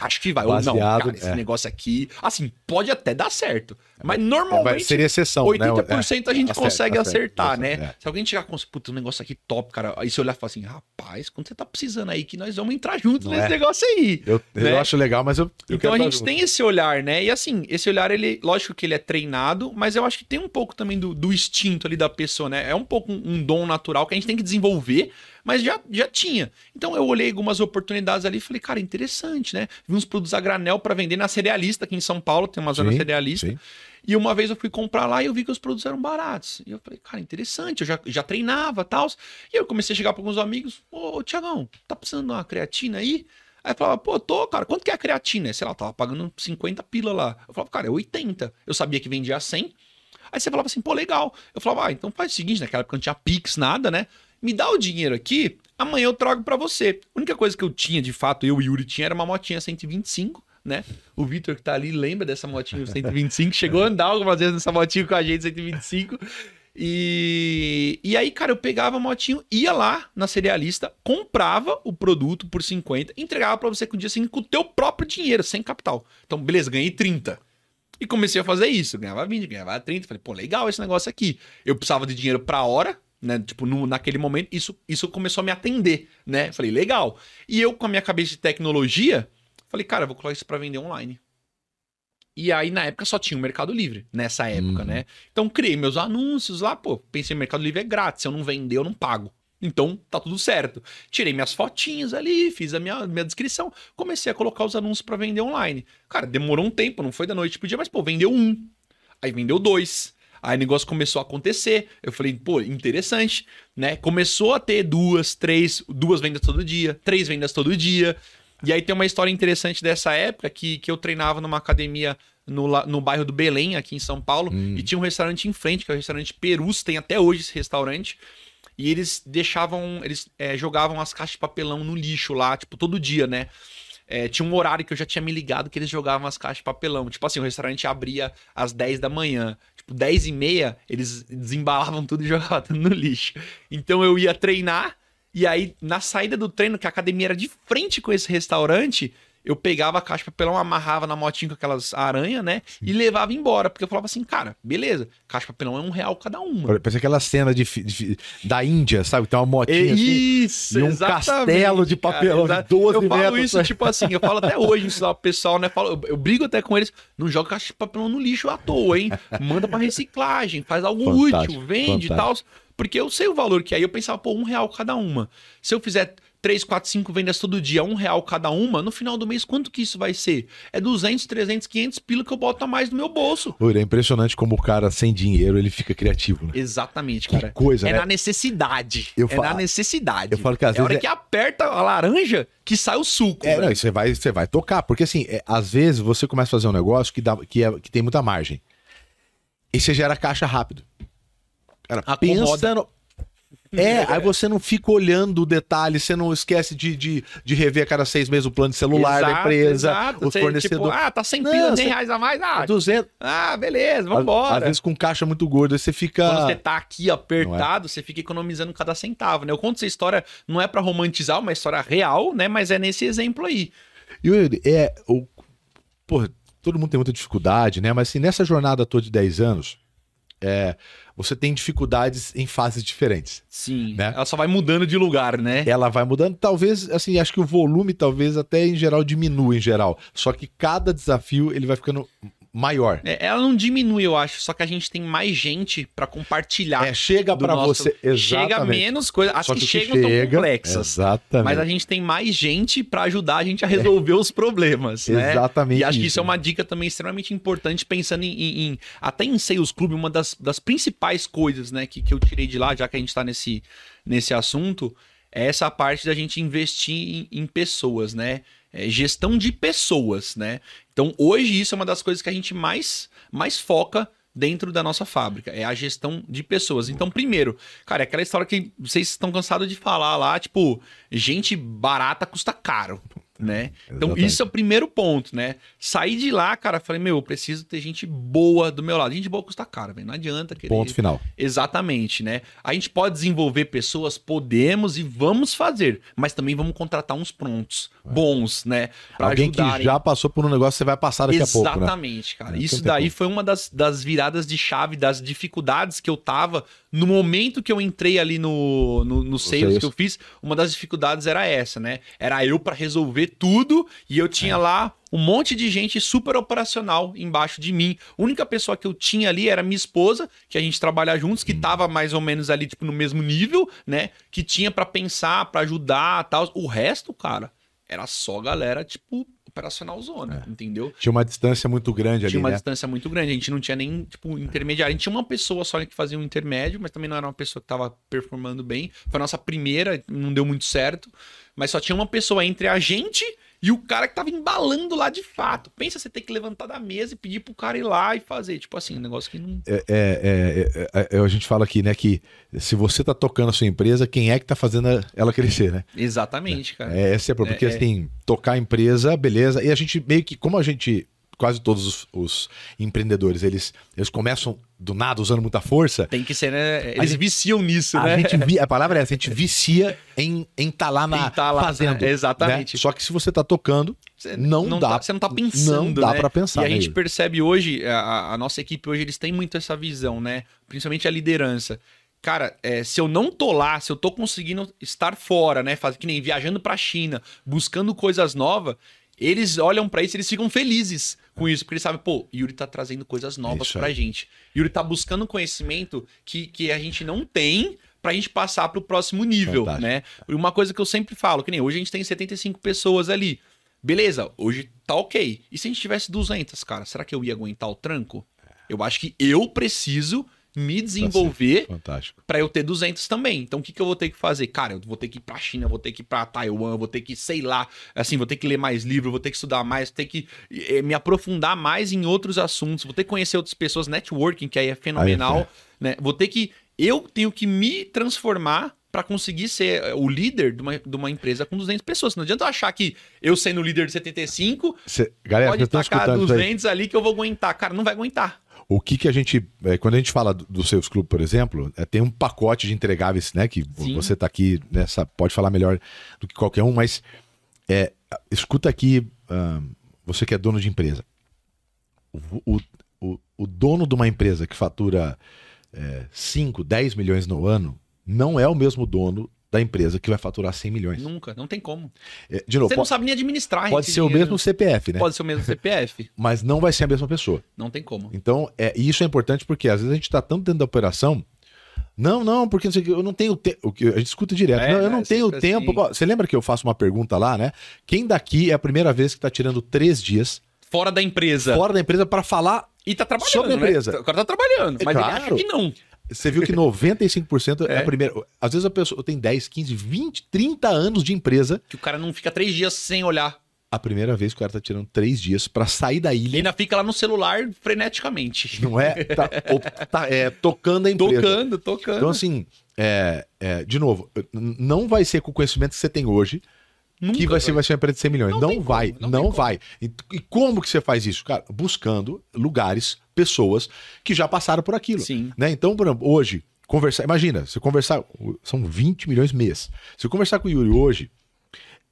acho que vai. Baseado, ou não, cara, esse é. negócio aqui, assim, pode até dar certo. Mas normalmente. Seria exceção, 80% né? a gente consegue acertar, acertar né? É. Se alguém chegar com puta, um negócio aqui top, cara, aí você olhar e falar assim, rapaz, quando você tá precisando aí, que nós vamos entrar juntos não nesse é. negócio aí. Eu, né? eu acho legal, mas eu. eu então a gente tem esse olhar, né? E assim, esse olhar, ele, lógico que ele é treinado, mas eu acho que tem um pouco também do, do instinto ali da pessoa pessoa, né? É um pouco um, um dom natural que a gente tem que desenvolver, mas já, já tinha. Então eu olhei algumas oportunidades ali e falei, cara, interessante, né? Vi uns produtos a granel para vender na cerealista aqui em São Paulo, tem uma zona sim, cerealista. Sim. E uma vez eu fui comprar lá e eu vi que os produtos eram baratos. E eu falei, cara, interessante, eu já, já treinava e tal. E eu comecei a chegar para alguns amigos, ô, Tiagão, tá precisando de uma creatina aí? Aí eu falava, pô, tô, cara, quanto que é a creatina? Sei lá, eu tava pagando 50 pila lá. Eu falava, cara, é 80. Eu sabia que vendia 100. Aí você falava assim, pô, legal. Eu falava, ah, então faz o seguinte, naquela época não tinha Pix, nada, né? Me dá o dinheiro aqui, amanhã eu trago para você. A única coisa que eu tinha, de fato, eu e Yuri tinha, era uma motinha 125, né? O Vitor que tá ali lembra dessa motinha 125, chegou a andar algumas vezes nessa motinha com a gente 125. E, e aí, cara, eu pegava a motinho, ia lá na cerealista, comprava o produto por 50, entregava para você com o dia seguinte com o teu próprio dinheiro, sem capital. Então, beleza, ganhei 30. E comecei a fazer isso. Ganhava 20, ganhava 30. Falei, pô, legal esse negócio aqui. Eu precisava de dinheiro pra hora, né? Tipo, no, naquele momento, isso, isso começou a me atender, né? Falei, legal. E eu, com a minha cabeça de tecnologia, falei, cara, eu vou colocar isso pra vender online. E aí, na época, só tinha o Mercado Livre, nessa época, uhum. né? Então, criei meus anúncios lá, pô, pensei, Mercado Livre é grátis, se eu não vender, eu não pago. Então tá tudo certo. Tirei minhas fotinhas ali, fiz a minha, minha descrição, comecei a colocar os anúncios para vender online. Cara, demorou um tempo, não foi da noite pro dia, mas pô, vendeu um. Aí vendeu dois. Aí o negócio começou a acontecer. Eu falei, pô, interessante, né? Começou a ter duas, três, duas vendas todo dia, três vendas todo dia. E aí tem uma história interessante dessa época que, que eu treinava numa academia no, no bairro do Belém, aqui em São Paulo, hum. e tinha um restaurante em frente, que é o restaurante Perus, tem até hoje esse restaurante. E eles deixavam, eles é, jogavam as caixas de papelão no lixo lá, tipo, todo dia, né? É, tinha um horário que eu já tinha me ligado que eles jogavam as caixas de papelão. Tipo assim, o restaurante abria às 10 da manhã. Tipo 10 e meia, eles desembalavam tudo e jogavam tudo no lixo. Então eu ia treinar, e aí na saída do treino, que a academia era de frente com esse restaurante, eu pegava a caixa de papelão, amarrava na motinha com aquelas aranhas, né? Sim. E levava embora. Porque eu falava assim, cara, beleza, caixa de papelão é um real cada uma. Parece aquela cena de, de, da Índia, sabe? Tem uma motinha assim, isso, assim, e um castelo de papelão cara, de 12 Eu falo metros. isso, tipo assim, eu falo até hoje, isso o pessoal, né? Falo, eu, eu, brigo até com eles, não joga caixa de papelão no lixo à toa, hein? Manda pra reciclagem, faz algo fantástico, útil, vende e tal. Porque eu sei o valor que é. Aí eu pensava, pô, um real cada uma. Se eu fizer 3, 4, 5 vendas todo dia, um real cada uma, no final do mês, quanto que isso vai ser? É 200, 300, 500 pila que eu boto a mais no meu bolso. Oi, é impressionante como o cara sem dinheiro, ele fica criativo, né? Exatamente, cara. Que coisa, é né? na necessidade. Eu é falo, na necessidade. Eu falo que às é vezes... hora é... que aperta a laranja que sai o suco. É, né? não, você vai, você vai tocar. Porque assim, é, às vezes você começa a fazer um negócio que, dá, que, é, que tem muita margem. E você gera caixa rápido. Cara, pensa no, é, aí você não fica olhando o detalhe, você não esquece de, de, de rever a cada seis meses o plano de celular exato, da empresa, exato. os fornecedores. Tipo, ah, tá 100 pila, 100 reais a mais, ah, 200. Ah, beleza, vambora. Às, às vezes com caixa muito gorda, você fica... Quando você tá aqui apertado, é? você fica economizando cada centavo, né? Eu conto essa história, não é para romantizar, uma história real, né? Mas é nesse exemplo aí. E é, o... Porra, todo mundo tem muita dificuldade, né? Mas assim, nessa jornada toda de 10 anos, é você tem dificuldades em fases diferentes. Sim. Né? Ela só vai mudando de lugar, né? Ela vai mudando. Talvez, assim, acho que o volume, talvez até em geral, diminua em geral. Só que cada desafio ele vai ficando maior. É, ela não diminui, eu acho, só que a gente tem mais gente para compartilhar. É, chega para nosso... você, exatamente. Chega menos coisas, as que, que, chegam chega, tão complexas. Exatamente. Mas a gente tem mais gente para ajudar a gente a resolver é. os problemas, né? Exatamente. E acho isso. que isso é uma dica também extremamente importante pensando em, em, em até em Sales Club, uma das, das principais coisas, né, que, que eu tirei de lá, já que a gente tá nesse nesse assunto, é essa parte da gente investir em, em pessoas, né? É gestão de pessoas, né? Então, hoje, isso é uma das coisas que a gente mais, mais foca dentro da nossa fábrica, é a gestão de pessoas. Então, primeiro, cara, é aquela história que vocês estão cansados de falar lá, tipo, gente barata custa caro né? Então, Exatamente. isso é o primeiro ponto, né? Sair de lá, cara, falei, meu, eu preciso ter gente boa do meu lado. Gente boa custa caro, velho. Não adianta querer. Ponto final. Exatamente, né? A gente pode desenvolver pessoas, podemos e vamos fazer, mas também vamos contratar uns prontos, é. bons, né? Pra Alguém ajudarem. que já passou por um negócio, você vai passar daqui Exatamente, a pouco. Né? Exatamente, cara. É, isso daí foi uma das, das viradas de chave, das dificuldades que eu tava no momento que eu entrei ali no, no, no sales que eu fiz. Uma das dificuldades era essa, né? Era eu para resolver tudo e eu tinha é. lá um monte de gente super operacional embaixo de mim. A única pessoa que eu tinha ali era minha esposa, que a gente trabalha juntos, que hum. tava mais ou menos ali tipo no mesmo nível, né? Que tinha para pensar, para ajudar, tal. O resto, cara, era só galera tipo operacional zona, é. entendeu? Tinha uma distância muito grande ali, Tinha uma né? distância muito grande. A gente não tinha nem, tipo, intermediário. A gente tinha uma pessoa só que fazia um intermédio, mas também não era uma pessoa que tava performando bem. Foi a nossa primeira, não deu muito certo mas só tinha uma pessoa entre a gente e o cara que tava embalando lá de fato. Pensa você ter que levantar da mesa e pedir pro cara ir lá e fazer. Tipo assim, um negócio que não. É, é, é, é, a gente fala aqui, né, que se você tá tocando a sua empresa, quem é que tá fazendo ela crescer, né? Exatamente, cara. É, esse é porque assim, tocar a empresa, beleza. E a gente meio que, como a gente quase todos os, os, empreendedores, eles, eles começam do nada usando muita força. Tem que ser, né? Eles gente, viciam nisso, a né? Gente, a palavra é essa, a gente vicia em estar tá lá na tá lá, fazendo. Né? Exatamente. Né? Só que se você está tocando, não, não dá. Tá, você não está pensando, Não dá né? para pensar. E a gente percebe hoje, a, a, nossa equipe hoje, eles têm muito essa visão, né? Principalmente a liderança. Cara, é, se eu não tô lá, se eu tô conseguindo estar fora, né? Faz, que nem viajando pra China, buscando coisas novas, eles olham para isso, eles ficam felizes com isso, porque eles sabem, pô, Yuri tá trazendo coisas novas isso pra gente. Yuri tá buscando conhecimento que, que a gente não tem pra gente passar pro próximo nível, Fantástico. né? E uma coisa que eu sempre falo, que nem hoje a gente tem 75 pessoas ali. Beleza, hoje tá ok. E se a gente tivesse 200, cara, será que eu ia aguentar o tranco? Eu acho que eu preciso me desenvolver para eu ter 200 também. Então o que, que eu vou ter que fazer? Cara, eu vou ter que ir pra China, vou ter que ir pra Taiwan, vou ter que, sei lá, assim, vou ter que ler mais livro, vou ter que estudar mais, vou ter que é, me aprofundar mais em outros assuntos, vou ter que conhecer outras pessoas, networking, que aí é fenomenal, aí é. né? Vou ter que eu tenho que me transformar para conseguir ser eh, o líder de uma, de uma empresa com 200 pessoas. Não adianta eu achar que eu sendo líder de 75, Cê, galera, pode tacar 200 ali que eu vou aguentar. Cara, não vai aguentar. O que que a gente. é, quando a gente fala do, do Seus Clube, por exemplo, é, tem um pacote de entregáveis, né? Que Sim. você tá aqui, nessa, pode falar melhor do que qualquer um, mas é, escuta aqui, ahn, você que é dono de empresa. O, o, o, o dono de uma empresa que fatura é, 5, 10 milhões no ano não é o mesmo dono da empresa que vai faturar 100 milhões. Nunca, não tem como. É, de novo, Você não sabe nem administrar. pode ser o dinheiro. mesmo CPF, né? Pode ser o mesmo CPF. Mas não vai ser a mesma pessoa. Não tem como. Então, é, e isso é importante porque às vezes a gente está tanto dentro da operação. Não, não, porque não sei o que, eu não tenho tempo. A gente escuta direto. É, não, eu não é tenho tempo. assim. Você lembra que eu faço uma pergunta lá, né? Quem daqui é a primeira vez que está tirando três dias Fora da empresa. fora da empresa para falar? E tá trabalhando, Sobre a né? empresa. O cara tá trabalhando, É mas ele claro. acha que não. Você viu que 95% é. É. a primeira. Às vezes a pessoa tem 10, 15, 20, 30 anos de empresa. Que o cara não fica três dias sem olhar. A primeira vez que o cara tá tirando três dias para sair da E ilha. ainda fica lá no celular freneticamente. Não é? Tá, tá, é, tocando a empresa. Tocando, tocando. Então, assim, é, é, de novo, não vai ser com o conhecimento que você tem hoje Nunca que vai ser, vai ser uma empresa de 100 milhões. Não Não, vai, como, não não, vai. E, e como que você faz isso? Cara, buscando lugares, pessoas que já passaram por aquilo. Sim. Né? Então, por exemplo, hoje, conversar. Imagina, você conversar. São 20 milhões mês. Se eu conversar com o Yuri hoje,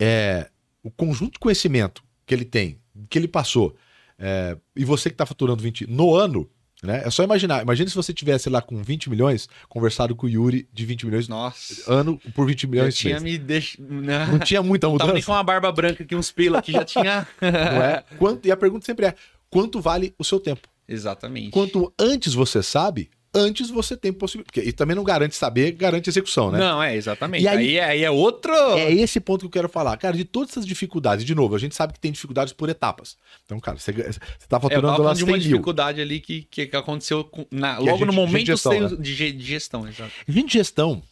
é, o conjunto de conhecimento que ele tem, que ele passou, é, e você que está faturando 20 no ano, né? É só imaginar. Imagina se você tivesse lá com 20 milhões, conversado com o Yuri de 20 milhões Nossa. ano por 20 Já milhões. tinha me deixado. Não, Não tinha muita tava nem mudança. com uma barba branca aqui, uns pelos aqui, já tinha. Não é? Quanto, e a pergunta sempre é: quanto vale o seu tempo? Exatamente. Quanto antes você sabe, antes você tem possibilidade. E também não garante saber, garante execução, né? Não, é, exatamente. E aí... aí- aí é outro. É esse ponto que eu quero falar. Cara, de todas essas dificuldades, de novo, a gente sabe que tem dificuldades por etapas. Então, cara, você, você tá É, faturando tava lá falando de 100 uma mil. dificuldade ali que, que aconteceu na- a logo gente- no momento gestão, né? de gestão, exato. Gente de gestão,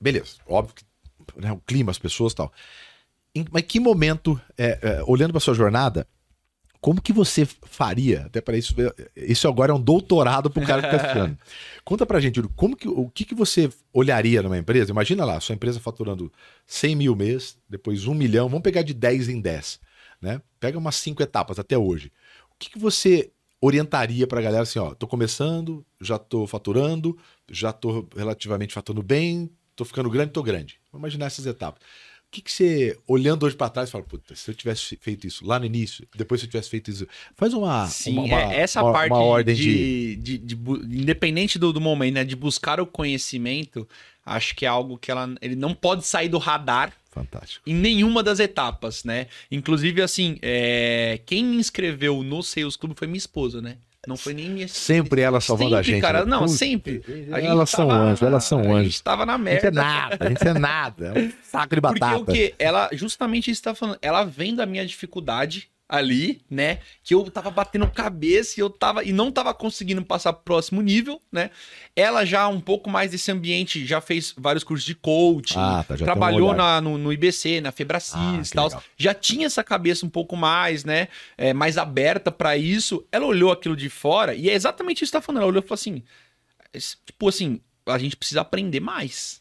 beleza, óbvio que né, o clima, as pessoas e tal. Em- mas que momento, é, é, olhando para sua jornada, como que você faria? Até para isso, isso agora é um doutorado para o cara que está estudando. Conta pra gente, Yuri, como que, o que, que você olharia numa empresa? Imagina lá, sua empresa faturando 100 mil mês, depois 1 milhão, vamos pegar de 10 em 10, né? Pega umas cinco etapas até hoje. O que, que você orientaria pra galera assim, ó, tô começando, já tô faturando, já tô relativamente faturando bem, tô ficando grande, tô grande. Vamos imaginar essas etapas. O que, que você, olhando hoje pra trás, fala, puta, se eu tivesse feito isso lá no início, depois se eu tivesse feito isso. Faz uma. Sim, uma, uma- é, essa uma- parte uma ordem de. de, de- de independente do, do momento, né, de buscar o conhecimento, acho que é algo que ela, ele não pode sair do radar Fantástico. em nenhuma das etapas, né? Inclusive, assim, é, quem me inscreveu no Sales Club foi minha esposa, né? Não foi nem minha Sempre ela salvando a Sempre, gente. cara. né? Não, Putz, sempre. A Elas são tava- anjos, elas são A anjos. gente tava na A gente merda. é nada, a gente é nada. É um saco de Porque batata. o que? Ela, justamente isso que tá falando, ela vendo a minha dificuldade ali, né? Que eu tava batendo cabeça e eu tava e não tava conseguindo passar pro próximo nível, né? Ela já um pouco mais desse ambiente, já fez vários cursos de coaching, Ah, tá, um trabalhou na, no, no IBC, na Febracis Ah, e tal. legal. Já tinha essa cabeça um pouco mais, né? é, mais aberta pra isso. Ela olhou aquilo de fora e é exatamente isso que tá falando. Ela olhou e falou assim: tipo assim, a gente precisa aprender mais.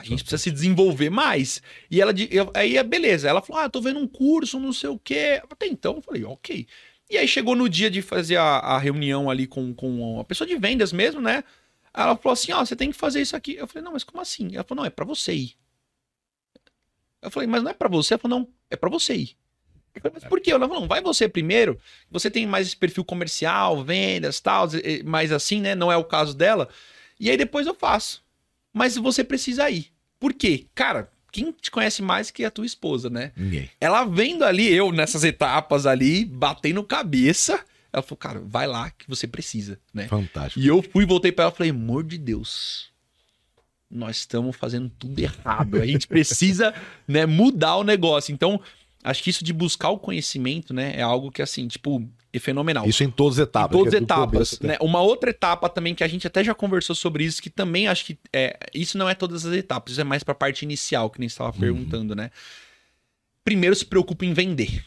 A gente precisa se desenvolver mais. E ela, eu- aí é beleza. Ela falou: Ah, tô vendo um curso, não sei o quê. Até então, eu falei: Ok. E aí chegou no dia de fazer a, a reunião ali com, com a pessoa de vendas mesmo, né? Ela falou assim: Ó, você tem que fazer isso aqui. Eu falei: Não, mas como assim? Ela falou: Não, é pra você ir. Eu falei: Mas não é pra você? Ela falou: Não, é pra você ir. Eu falei, mas por quê? Ela falou: Não, vai você primeiro. Você tem mais esse perfil comercial, vendas, tal, mas assim, né? Não é o caso dela. E aí depois eu faço. Mas você precisa ir. Por quê? Cara, quem te conhece mais que a tua esposa, né? Ninguém. Ela vendo ali, eu nessas etapas ali, batendo cabeça, ela falou, cara, vai lá que você precisa, né? Fantástico. E eu fui, voltei pra ela e falei, amor de Deus, nós estamos fazendo tudo errado. A gente precisa, né, mudar o negócio. Então, acho que isso de buscar o conhecimento, né, é algo que, assim, tipo, é fenomenal. Isso em todas as Em etapas. todas que as é etapas. Né? Uma outra etapa também que a gente até já conversou sobre isso, que também acho que é, isso não é todas as etapas, isso é mais pra parte inicial, que nem estava Uhum. perguntando, né? Primeiro se preocupa em vender.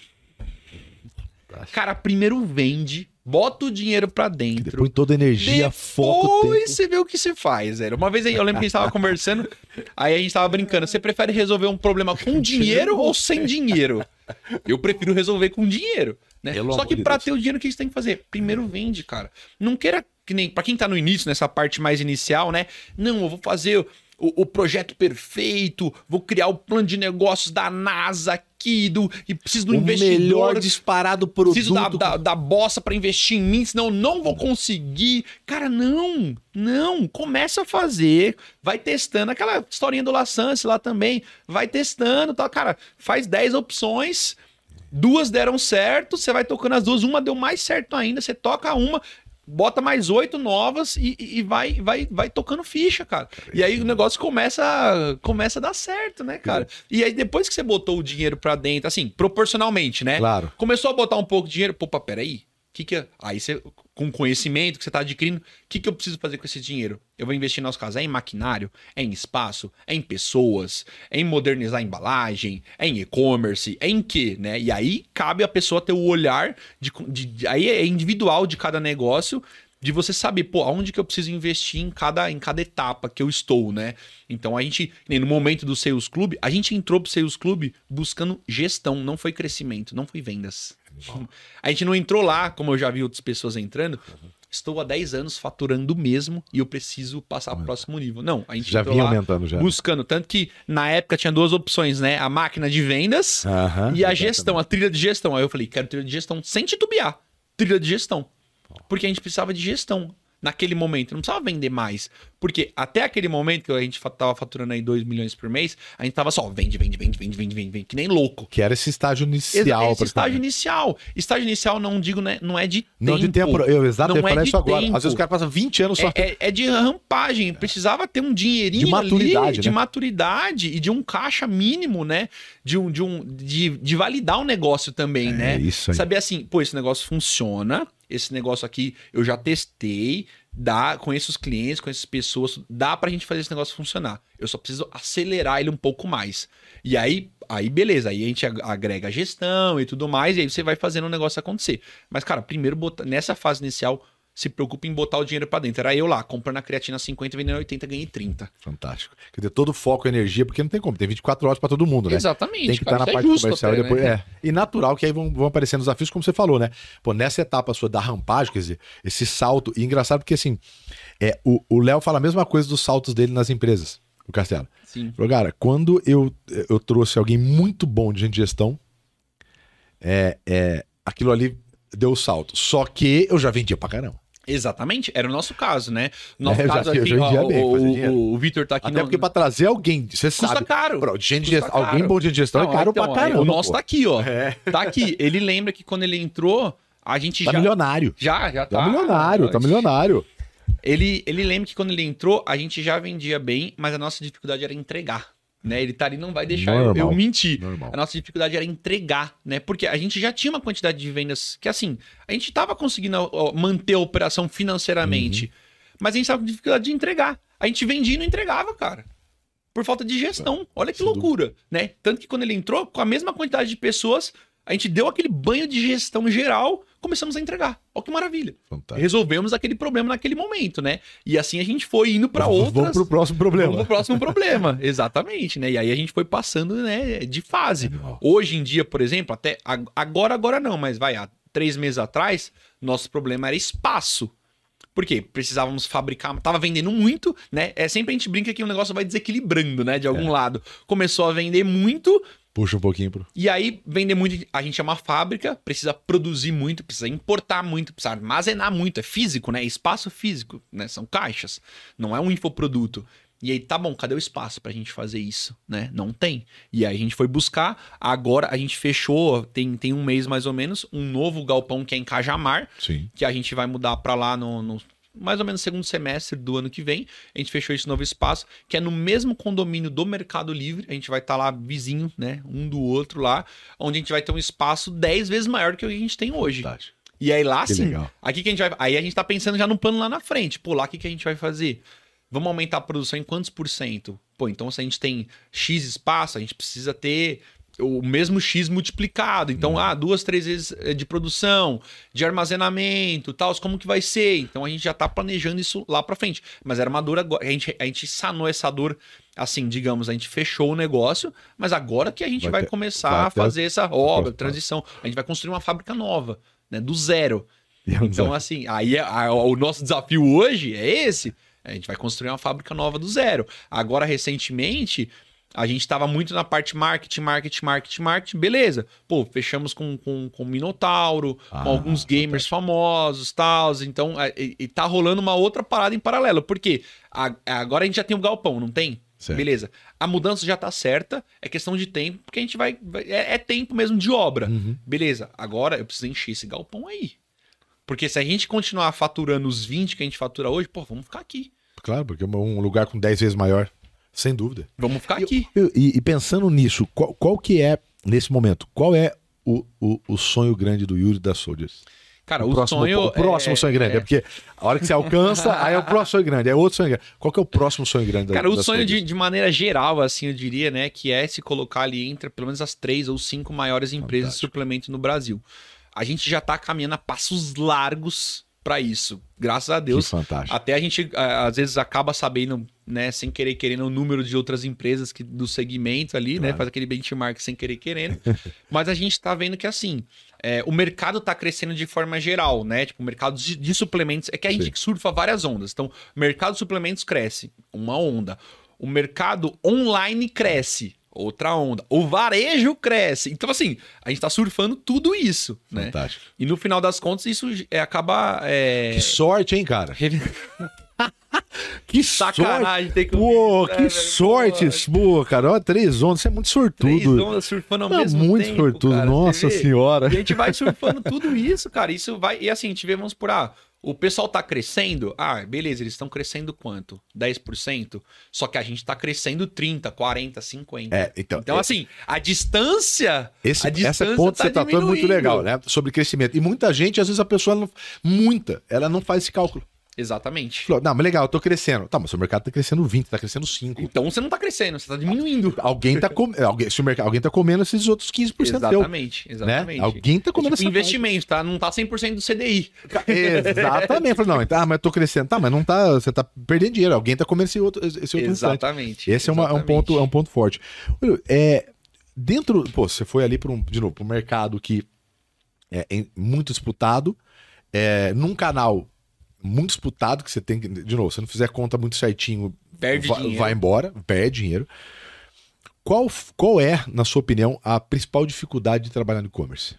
Cara, primeiro vende, bota o dinheiro pra dentro. Põe toda a energia, foco, Depois você vê o que você faz, velho. Uma vez aí, eu lembro que a gente tava conversando, aí a gente tava brincando. Você prefere resolver um problema com dinheiro ou sem dinheiro? Eu prefiro resolver com dinheiro, né? Só que Deus. ter o dinheiro, o que você tem que fazer? Primeiro vende, cara. Não queira que nem para quem tá no início, nessa parte mais inicial, né? Não, eu vou fazer o, o projeto perfeito, vou criar o plano de negócios da NASA aqui, do, e preciso do o investidor. melhor disparado produto. Preciso da, da, da bossa pra investir em mim, senão eu não vou conseguir. Cara, não, não. Começa a fazer, vai testando. Aquela historinha do Lassance lá também. Vai testando, tá? Cara, faz 10 opções, duas deram certo, você vai tocando as duas, uma deu mais certo ainda, você toca uma. Bota mais oito novas e, e- vai, vai, vai tocando ficha, cara. E aí o negócio começa, começa a dar certo, né, cara? E aí depois que você botou o dinheiro pra dentro, assim, proporcionalmente, né? Claro. Começou a botar um pouco de dinheiro, pô, pá, peraí. Que que é? Aí você, com conhecimento que você tá adquirindo, o que, que eu preciso fazer com esse dinheiro? Eu vou investir, no nosso caso, é em maquinário, é em espaço, é em pessoas, é em modernizar a embalagem, é em e-commerce, é em quê, né? E aí cabe a pessoa ter o olhar, de- de- aí é individual de cada negócio, de você saber, pô, aonde que eu preciso investir em cada, em cada etapa que eu estou, né? Então a gente, no momento do Sales Club, a gente entrou pro Sales Club buscando gestão, não foi crescimento, não foi vendas. A gente não entrou lá, como eu já vi outras pessoas entrando. Estou há 10 anos faturando o mesmo e eu preciso passar pro próximo nível. Não, a gente Já vinha aumentando já. buscando. Tanto que na época tinha duas opções, né? A máquina de vendas e a gestão, a trilha de gestão. Aí eu falei, quero trilha de gestão sem titubear. Trilha de gestão. Porque a gente precisava de gestão naquele momento. Não precisava vender mais. Porque até aquele momento que a gente tava faturando aí 2 milhões por mês, a gente tava só vende, vende, vende, vende, vende, vende, vende que nem louco. Que era esse estágio inicial. Esse estágio inicial. Estágio inicial não digo, né, não é de Não de tempo. Eu, exato, Não eu é de isso agora. tempo. Às vezes o cara passa 20 anos só. É, é- é de rampagem. Precisava ter um dinheirinho De maturidade, ali, de né? maturidade e de um caixa mínimo, né? De um, de um de, de validar o negócio também, né? isso aí. Saber assim, pô, esse negócio funciona. Esse negócio aqui eu já testei, dá, conheço os clientes, conheço as pessoas, dá pra gente fazer esse negócio funcionar. Eu só preciso acelerar ele um pouco mais. E aí, aí beleza, aí a gente ag- agrega a gestão e tudo mais, e aí você vai fazendo o negócio acontecer. Mas, cara, primeiro botar, nessa fase inicial, se preocupa em botar o dinheiro pra dentro. Era eu lá, comprando a creatina 50, vendendo 80, ganhei 30. Fantástico. Quer dizer, todo o foco e energia, porque não tem como, tem 24 horas pra todo mundo, né? Exatamente. Tem que cara, estar na isso é parte comercial até, e depois. né? É. E natural que aí vão, vão aparecendo os desafios, como você falou, né? Pô, nessa etapa sua da rampagem, quer dizer, esse salto. E engraçado porque assim, é, o o Léo fala a mesma coisa dos saltos dele nas empresas, o Castelo. Sim. Falou, cara, quando eu, eu trouxe alguém muito bom de gestão, é, é, aquilo ali deu o salto. Só que eu já vendia pra caramba. Exatamente, era o nosso caso, né? No nosso É, já caso eu aqui, já ó, bem, o, o- o Vitor tá aqui Até no- porque pra trazer alguém, você Custa sabe. caro. De gente Custa gestão, alguém caro. bom de gestão é Não, caro então, pra caramba. O nosso pô. tá aqui, ó. É. Tá aqui. Ele lembra que quando ele entrou, a gente Tá já. milionário. Já, já tá. Tá milionário, tá milionário. Ele, ele lembra que quando ele entrou, a gente já vendia bem, mas a nossa dificuldade era entregar. Né? Ele tá ali, não vai deixar eu, Normal. eu mentir. Normal. A nossa dificuldade era entregar, né? Porque a gente já tinha uma quantidade de vendas que, assim, a gente tava conseguindo manter a operação financeiramente, Uhum. mas a gente tava com dificuldade de entregar. A gente vendia e não entregava, cara. Por falta de gestão. Olha que loucura, né? Tanto que quando ele entrou, com a mesma quantidade de pessoas, a gente deu aquele banho de gestão geral, começamos a entregar. Olha que maravilha. Fantástico. Resolvemos aquele problema naquele momento, né? E assim a gente foi indo pra outras. Vamos pro próximo problema. Vamos pro próximo problema, exatamente, né? E aí a gente foi passando, né, de fase. Hoje em dia, por exemplo, até ag- agora, agora não, mas vai, há três meses atrás, nosso problema era espaço. Por quê? Precisávamos fabricar, tava vendendo muito, né? É sempre a gente brinca que o negócio vai desequilibrando, né? De algum lado. Começou a vender muito, Puxa um pouquinho pro. e aí, vender muito, a gente é uma fábrica, precisa produzir muito, precisa importar muito, precisa armazenar muito. É físico, né? É espaço físico, né? São caixas, não é um infoproduto. E aí, tá bom, cadê o espaço pra gente fazer isso, né? Não tem. E aí a gente foi buscar, agora a gente fechou, tem, tem um mês mais ou menos, um novo galpão que é em Cajamar, Sim. que a gente vai mudar pra lá no, no- mais ou menos segundo semestre do ano que vem. A gente fechou esse novo espaço, que é no mesmo condomínio do Mercado Livre. A gente vai estar lá vizinho, né? Um do outro lá, onde a gente vai ter um espaço 10 vezes maior do que o que a gente tem hoje. Verdade. E aí lá Que sim, legal. aqui que a gente vai, aí a gente tá pensando já no plano lá na frente. Pô, lá o que, que a gente vai fazer? Vamos aumentar a produção em quantos por cento? Pô, então se a gente tem X espaço, a gente precisa ter o mesmo X multiplicado. Então, ah, duas, três vezes eh, de produção, de armazenamento, tal, como que vai ser? Então a gente já tá planejando isso lá para frente. Mas a armadura agora, a gente, a gente sanou essa dor, assim, digamos, a gente fechou o negócio, mas agora que a gente vai, vai ter, começar vai a fazer essa obra, transição. A gente vai construir uma fábrica nova, né? Do zero. Então, assim, aí a, a, o nosso desafio hoje é esse. A gente vai construir uma fábrica nova do zero. Agora, recentemente, a gente estava muito na parte marketing, marketing, marketing, marketing, beleza. Pô, fechamos com, com, com Minotauro, ah, com alguns gamers famosos, tal. Então, é, e, e tá rolando uma outra parada em paralelo. Por quê? A, agora a gente já tem o galpão, não tem? Certo. Beleza. A mudança já tá certa, é questão de tempo, porque a gente vai. É, é tempo mesmo de obra. Uhum. Beleza. Agora eu preciso encher esse galpão aí. Porque se a gente continuar faturando os 20 que a gente fatura hoje, pô, vamos ficar aqui. Claro, porque é um lugar com 10 vezes maior. Sem dúvida. Vamos ficar aqui. E, e, pensando nisso, qual, qual, que é, nesse momento, qual é o, o, o sonho grande do Yuri da Soldiers? Cara, o, o próximo, sonho. O próximo é, sonho grande. É... é... porque a hora que você alcança, aí é o próximo sonho grande, é outro sonho grande. Qual que é o próximo sonho grande da Cara, o sonho de, de, maneira geral, assim, eu diria, né, que é se colocar ali entre pelo menos as três ou cinco maiores empresas Fantástico. de suplemento no Brasil. A gente já tá caminhando a passos largos para isso. Graças a Deus. Até a gente às vezes acaba sabendo, né, sem querer querendo o número de outras empresas que do segmento ali, né, claro. né, faz aquele benchmark sem querer querendo. Mas a gente tá vendo que assim, é, o mercado tá crescendo de forma geral, né? Tipo, o mercado de, de suplementos é que a gente Sim. surfa várias ondas. Então, o mercado de suplementos cresce, uma onda. O mercado online cresce, outra onda. O varejo cresce. Então, assim, a gente tá surfando tudo isso, né? Fantástico. E no final das contas, isso é, acaba. É... Que sorte, hein, cara? que sacanagem ter que Pô, que é, sorte, pô, cara. Ó, três ondas, você é muito sortudo. Três ondas surfando ao é mesmo muito tempo. Muito sortudo, cara, nossa senhora. E a gente vai surfando tudo isso, cara. Isso vai. E assim, a gente vê, vamos por ah, o pessoal tá crescendo? Ah, beleza, eles estão crescendo quanto? 10%? Só que a gente tá crescendo 30, 40, 50. É, então, então é, assim, a distância. Esse, a distância essa ponto tá você tratou é muito legal, né? Sobre crescimento. E muita gente, às vezes a pessoa não. Muita, ela não faz esse cálculo. Exatamente. Falou, não, mas legal, eu tô crescendo. Tá, mas o mercado tá crescendo 20, tá crescendo 5. Então você não tá crescendo, você tá diminuindo. Alguém tá, com... alguém, se o mercado... Alguém tá comendo esses outros 15% Exatamente, teu, exatamente. Né? Alguém tá comendo é tipo, investimento, tá? Não tá 100% do CDI. Exatamente. Falei, não, tá, mas eu tô crescendo. Tá, mas não tá, você tá perdendo dinheiro. Alguém tá comendo esse outro, esse outro Exatamente. Esse é, uma, é, um ponto, é um ponto forte. É, dentro, pô, você foi ali para um, de novo, para um mercado que é muito disputado, é, num canal muito disputado, que você tem que. De novo, se não fizer conta muito certinho, perde vai, dinheiro. vai embora, perde dinheiro. Qual, qual é, na sua opinião, a principal dificuldade de trabalhar no e-commerce?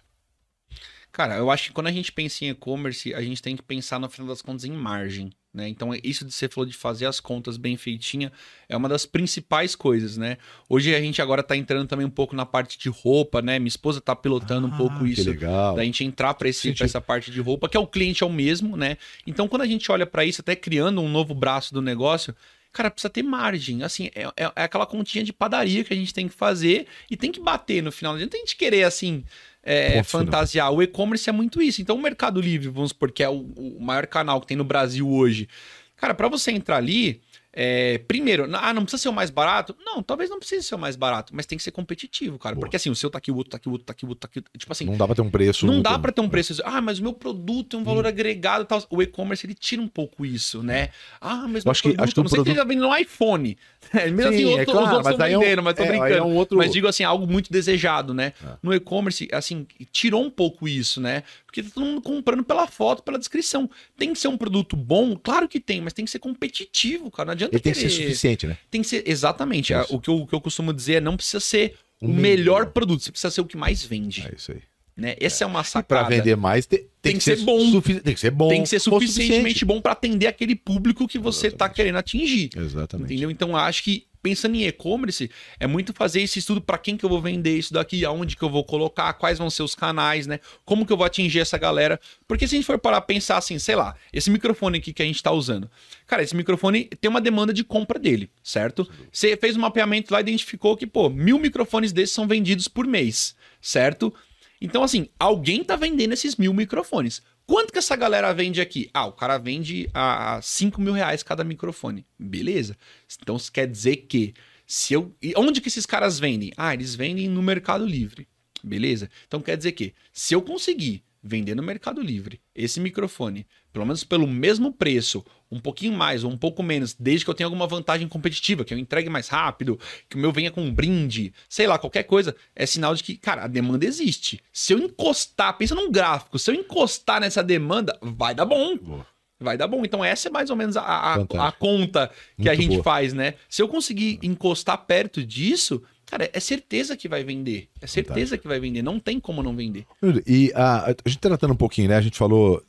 Cara, eu acho que quando a gente pensa em e-commerce, a gente tem que pensar, no final das contas, em margem. Né? Então, isso de você falou de fazer as contas bem feitinha é uma das principais coisas, né? Hoje a gente agora tá entrando também um pouco na parte de roupa, né? Minha esposa tá pilotando ah, um pouco isso. Legal. Da gente entrar para essa parte de roupa, que é o cliente é o mesmo, né? Então, quando a gente olha para isso, até criando um novo braço do negócio, cara, precisa ter margem. Assim, é, é, é, aquela continha de padaria que a gente tem que fazer e tem que bater no final. Não adianta a gente querer, assim, é, fantasiar. O e-commerce é muito isso. Então, o Mercado Livre, vamos supor, que é o, o maior canal que tem no Brasil hoje. Cara, para você entrar ali, é, primeiro, ah, não precisa ser o mais barato? Não, talvez não precise ser o mais barato, mas tem que ser competitivo, cara. Boa. Porque assim, o seu tá aqui, o outro tá aqui, o outro tá aqui, o outro tá aqui. Tipo assim. Não dá pra ter um preço. Não dá pra ter um preço. Ah, mas o meu produto tem um valor hum. agregado e tal. O e-commerce, ele tira um pouco isso, né? Ah, mas eu acho que, acho que não sei produto... se ele tá vendendo no iPhone. É, mesmo Sim, assim, outro, é claro, os outros estão vendendo, é um, mas tô é, brincando. É um outro... Mas digo assim, algo muito desejado, né? É. No e-commerce, assim, tirou um pouco isso, né? Porque tá todo mundo comprando pela foto, pela descrição. Tem que ser um produto bom? Claro que tem, mas tem que ser competitivo, cara. Não adianta Ele tem querer... que ser suficiente, né? Tem que ser, exatamente. o, que eu, o que eu costumo dizer é não precisa ser o, o melhor produto, você precisa ser o que mais vende. É isso aí. Né? Essa é, é uma sacada. Para vender mais, tem, tem, tem que, que, ser, bom. Tem que ser bom. Tem que ser suficientemente bom para atender aquele público que você está querendo atingir. Exatamente. Entendeu? Então, acho que pensando em e-commerce, é muito fazer esse estudo para quem que eu vou vender isso daqui, aonde que eu vou colocar, quais vão ser os canais, né? Como que eu vou atingir essa galera? Porque se a gente for parar pensar assim, sei lá, esse microfone aqui que a gente está usando. Cara, esse microfone tem uma demanda de compra dele, certo? Você fez um mapeamento lá e identificou que, pô, mil microfones desses são vendidos por mês, certo? Então, assim, alguém tá vendendo esses mil microfones. Quanto que essa galera vende aqui? Ah, o cara vende a 5 mil reais cada microfone. Beleza. Então, isso quer dizer que Se eu, e onde que esses caras vendem? Ah, eles vendem no Mercado Livre. Beleza? Então quer dizer que se eu conseguir vender no Mercado Livre esse microfone, pelo menos pelo mesmo preço, um pouquinho mais ou um pouco menos, desde que eu tenha alguma vantagem competitiva, que eu entregue mais rápido, que o meu venha com um brinde, sei lá, qualquer coisa, é sinal de que, cara, a demanda existe. Se eu encostar, pensa num gráfico, se eu encostar nessa demanda, vai dar bom. Boa. Vai dar bom. Então, essa é mais ou menos a, a, a conta que Muito a gente boa. faz, né? Se eu conseguir encostar perto disso, Cara, é certeza que vai vender. É certeza Fantástico. que vai vender. Não tem como não vender. E a, a gente tratando um pouquinho, né? A gente falou,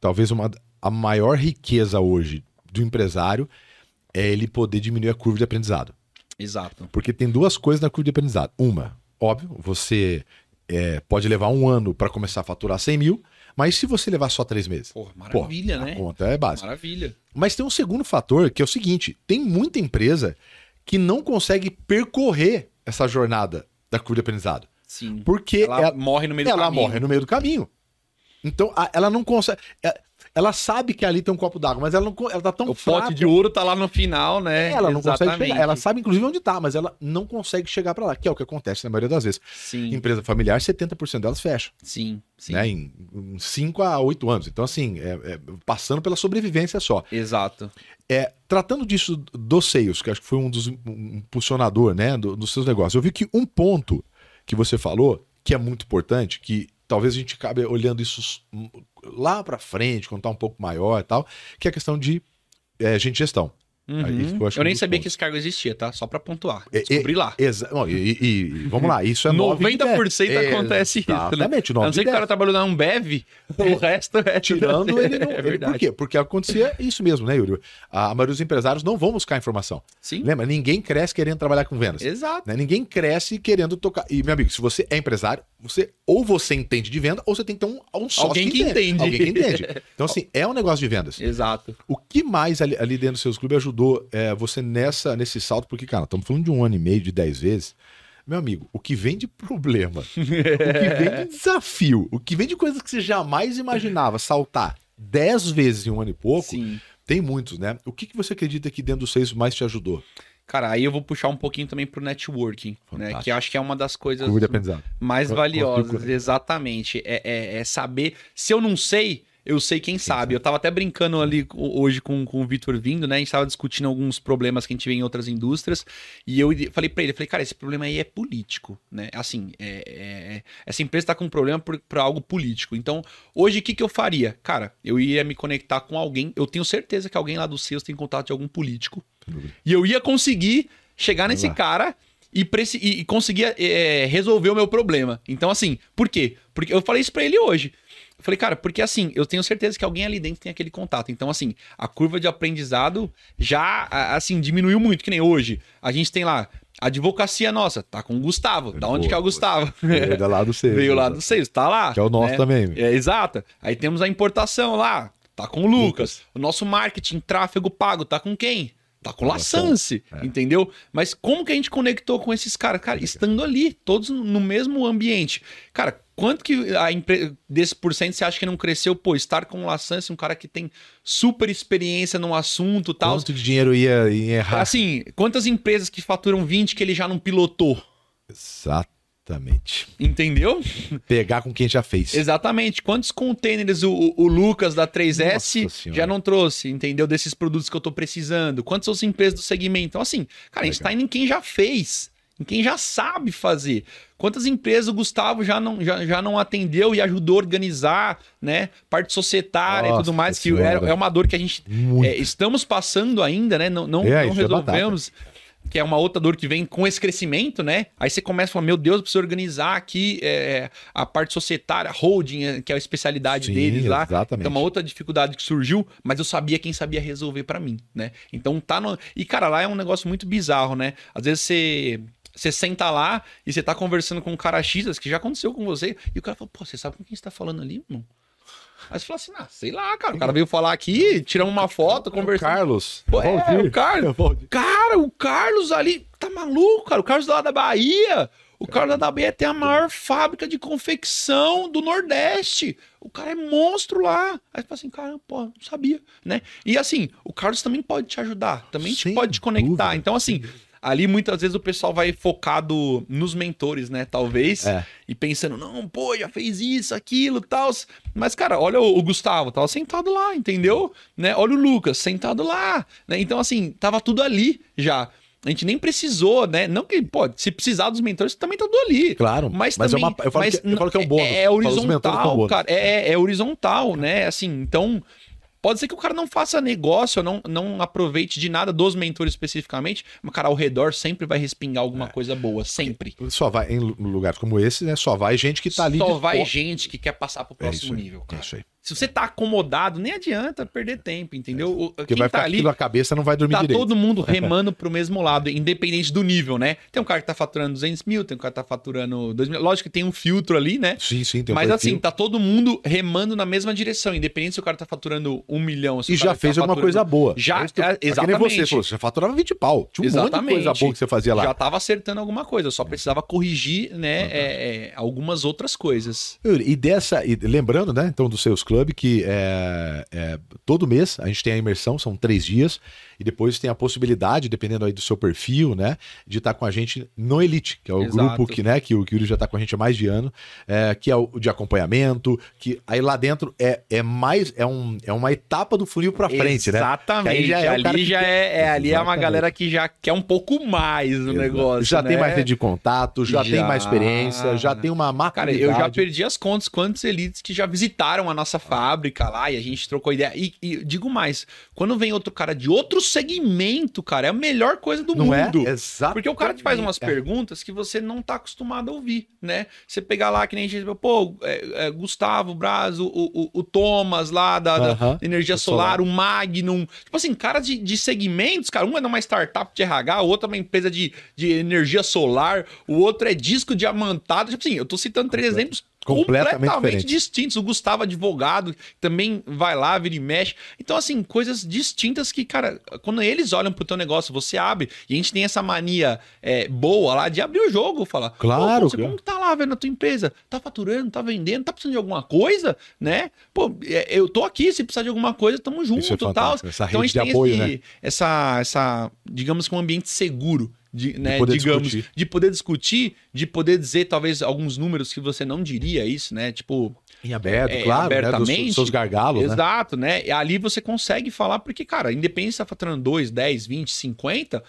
talvez uma, a maior riqueza hoje do empresário é ele poder diminuir a curva de aprendizado. Exato. Porque tem duas coisas na curva de aprendizado. Uma, óbvio, você é, pode levar um ano para começar a faturar 100 mil, mas se você levar só três meses? Porra, maravilha, porra, né? A conta é básica. Maravilha. Mas tem um segundo fator que é o seguinte: tem muita empresa que não consegue percorrer essa jornada da curva de aprendizado. Sim. Porque ela, ela morre no meio do ela caminho. Ela morre no meio do caminho. Então, a, ela não consegue. É, ela sabe que ali tem um copo d'água, mas ela não ela tá tão O fraca. pote de ouro tá lá no final, né? Ela não Exatamente. consegue chegar. Ela sabe inclusive onde tá, mas ela não consegue chegar para lá, que é o que acontece na maioria das vezes. Sim. Empresa familiar, 70% delas fecham. Sim, sim. Né? Em 5 a 8 anos. Então assim, é, é, passando pela sobrevivência só. Exato. É, tratando disso dos seios, que acho que foi um dos um impulsionador, né, do, dos seus negócios. Eu vi que um ponto que você falou que é muito importante, que talvez a gente acabe olhando isso lá para frente, quando tá um pouco maior e tal, que é a questão de é, gente gestão. Uhum. eu, eu nem sabia pontos. que esse cargo existia, tá? Só para pontuar. Descobri é, lá. Exa e, e, vamos lá, isso é 90% é, acontece isso. Né? Exatamente, né? A não ser que o cara trabalhou na Ambev, o resto é. Tirando ele não. É verdade. Por quê? Porque acontecia isso mesmo, né, Yuri? A maioria dos empresários não vão buscar informação. Sim. Lembra? Ninguém cresce querendo trabalhar com vendas. Exato. Né? Ninguém cresce querendo tocar. E, meu amigo, se você é empresário, você ou você entende de venda, ou você tem que ter um, um sócio Alguém que, que entende. entende. Alguém que entende. Então, assim, é um negócio de vendas. Exato. O que mais ali, ali dentro dos seus clubes ajudou é, você nessa, nesse salto? Porque, cara, estamos falando de um ano e meio, de dez vezes. Meu amigo, o que vem de problema, o que vem de desafio, o que vem de coisas que você jamais imaginava saltar dez vezes em um ano e pouco, Sim. tem muitos, né? O que, que você acredita que dentro dos seis mais te ajudou? Cara, aí eu vou puxar um pouquinho também pro networking, Fantástico. né? Que acho que é uma das coisas mais valiosas. Exatamente. É, é, é, saber. Se eu não sei, eu sei quem, sabe. Eu tava até brincando ali hoje com, com o Vitor vindo, né? A gente tava discutindo alguns problemas que a gente vê em outras indústrias. E eu falei para ele, falei, cara, esse problema aí é político, né? Assim, é, é, essa empresa tá com um problema por, por algo político. Então, hoje o que, que eu faria? Cara, eu ia me conectar com alguém. Eu tenho certeza que alguém lá do seus tem contato de algum político. E eu ia conseguir chegar nesse cara e, e conseguir é, resolver o meu problema. Então, assim, por quê? Porque eu falei isso pra ele hoje. Eu falei, cara, porque assim, eu tenho certeza que alguém ali dentro tem aquele contato. Então, assim, a curva de aprendizado já, assim, diminuiu muito, que nem hoje. A gente tem lá, a advocacia nossa, tá com o Gustavo. Da onde que é o Gustavo? Veio lá do Seis. Veio lá do Seis, tá lá. Que é o nosso né? também. É, exato. Aí temos a importação lá, tá com o Lucas. Lucas. O nosso marketing, tráfego pago, tá com quem? Tá com Laçance, é. entendeu? Mas como que a gente conectou com esses caras? Cara, estando ali, todos no mesmo ambiente. Cara, quanto que a empre... desse porcento você acha que não cresceu? Pô, estar com o Laçance, um cara que tem super experiência no assunto tal. Quanto de dinheiro ia, ia errar? Assim, quantas empresas que faturam 20 que ele já não pilotou? Exatamente. Entendeu? Pegar com quem já fez. Exatamente. Quantos containers o, o Lucas da 3S já não trouxe, entendeu? Desses produtos que eu tô precisando? Quantas outras empresas do segmento? Então, assim, cara, Legal. a gente tá indo em quem já fez, em quem já sabe fazer. Quantas empresas o Gustavo já não, já, já não atendeu e ajudou a organizar, né? Parte societária Nossa, e tudo mais, que é, é, uma dor que a gente é, estamos passando ainda, né? Não, não, é, não é resolvemos. Que é uma outra dor que vem com esse crescimento, né? Aí você começa a falar, meu Deus, eu preciso organizar aqui é, a parte societária, holding, é, que é a especialidade Sim, deles lá. Exatamente. Então, uma outra dificuldade que surgiu, mas eu sabia quem sabia resolver para mim, né? Então tá no. E, cara, lá é um negócio muito bizarro, né? Às vezes você. Você senta lá e você tá conversando com um cara X, que já aconteceu com você, e o cara fala, pô, você sabe com quem você tá falando ali, irmão? Aí você fala assim, ah, sei lá, cara. O cara veio falar aqui, tiramos uma foto, conversando. Carlos. Pô, é, o Carlos. Cara, o Carlos ali, tá maluco, cara? O Carlos lá da Bahia. O Carlos da Bahia tem a maior fábrica de confecção do Nordeste. O cara é monstro lá. Aí você fala assim, cara, pô, não sabia, né? E assim, o Carlos também pode te ajudar, também te pode te conectar. Dúvida. Então, assim, ali muitas vezes o pessoal vai focado nos mentores, né? Talvez. É. E pensando, não, pô, já fez isso, aquilo, tal. Mas, cara, olha o, o Gustavo, tava sentado lá, entendeu? Né? Olha o Lucas, sentado lá. Né? Então, assim, tava tudo ali já. A gente nem precisou, né? Não que, pô, se precisar dos mentores, também tá tudo ali. Claro, mas, mas também, é uma, eu, falo mas que, eu falo que é um bônus. É, é horizontal, cara. É, é horizontal, né? Assim, então Pode ser que o cara não faça negócio, não, não aproveite de nada dos mentores especificamente, mas, cara, ao redor sempre vai respingar alguma é. coisa boa, sempre. Só vai, em lugares como esse, né? Só vai gente que tá ali. Só vai gente que quer passar pro é próximo é nível, cara. É isso aí. Se você tá acomodado, nem adianta perder tempo, entendeu? O, Porque vai tá ficar ali, aquilo a cabeça, não vai dormir tá direito. Tá todo mundo remando pro mesmo lado, independente do nível, né? Tem um cara que tá faturando 200 mil, tem um cara que tá faturando 2 mil. Lógico que tem um filtro ali, né? Sim, sim, tem um Mas perfil. assim, tá todo mundo remando na mesma direção, independente se o cara tá faturando um milhão. e já fez tá alguma coisa boa. Já, é, exatamente. É você falou, você faturava 20 pau. Tinha um exatamente. monte de coisa boa que você fazia lá. Já tava acertando alguma coisa, só precisava corrigir, né, uhum. é, é, algumas outras coisas. E dessa, e lembrando, né, então, dos seus clubes que é, é, é, todo mês a gente tem a imersão, são três dias, e depois tem a possibilidade, dependendo aí do seu perfil, né, de estar com a gente no Elite, que é o Exato. grupo que, né, que o Yuri já está com a gente há mais de ano, é, que é o de acompanhamento, que aí lá dentro é, é mais, é, um, é uma etapa do funil para frente, Exatamente. né? Exatamente. Já é ali já é, é, ali é uma galera que já quer um pouco mais o negócio, Já né? tem mais rede de contato, já, já, tem mais experiência, já tem uma maturidade. Cara, eu já perdi as contas quantos elites que já visitaram a nossa fábrica lá e a gente trocou ideia. E, e, digo mais, quando vem outro cara de outro segmento, cara, é a melhor coisa do não é? mundo. É? Exato. Porque o cara te faz umas é. perguntas que você não tá acostumado a ouvir, né? Você pegar lá, que nem a gente, pô, é, é, Gustavo Braz, o, o, o, Thomas lá da, uh -huh. da energia solar, solar, o Magnum. Tipo assim, cara de, de segmentos, cara. Um é numa startup de RH, o outro é uma empresa de, de energia solar, o outro é disco diamantado. Tipo assim, eu tô citando três exemplos completamente, completamente distintos. O Gustavo, advogado, também vai lá, vira e mexe. Então, assim, coisas distintas que, cara, quando eles olham pro teu negócio, você abre. E a gente tem essa mania é, boa lá de abrir o jogo, falar. Claro. Você, como tá lá vendo a tua empresa? Tá faturando, tá vendendo, tá precisando de alguma coisa, né? Pô, é, eu tô aqui, se precisar de alguma coisa, tamo junto e é tal. Essa então a gente tem apoio, esse, né? essa, essa, digamos que um ambiente seguro de, né, de poder digamos, discutir. de poder discutir, de poder dizer talvez alguns números que você não diria isso, né? Tipo, em aberto, é, claro, abertamente, né? Dos seus gargalos, Exato, né? né? E ali você consegue falar porque, cara, independente se tá faturando 2, 10, 20, 50,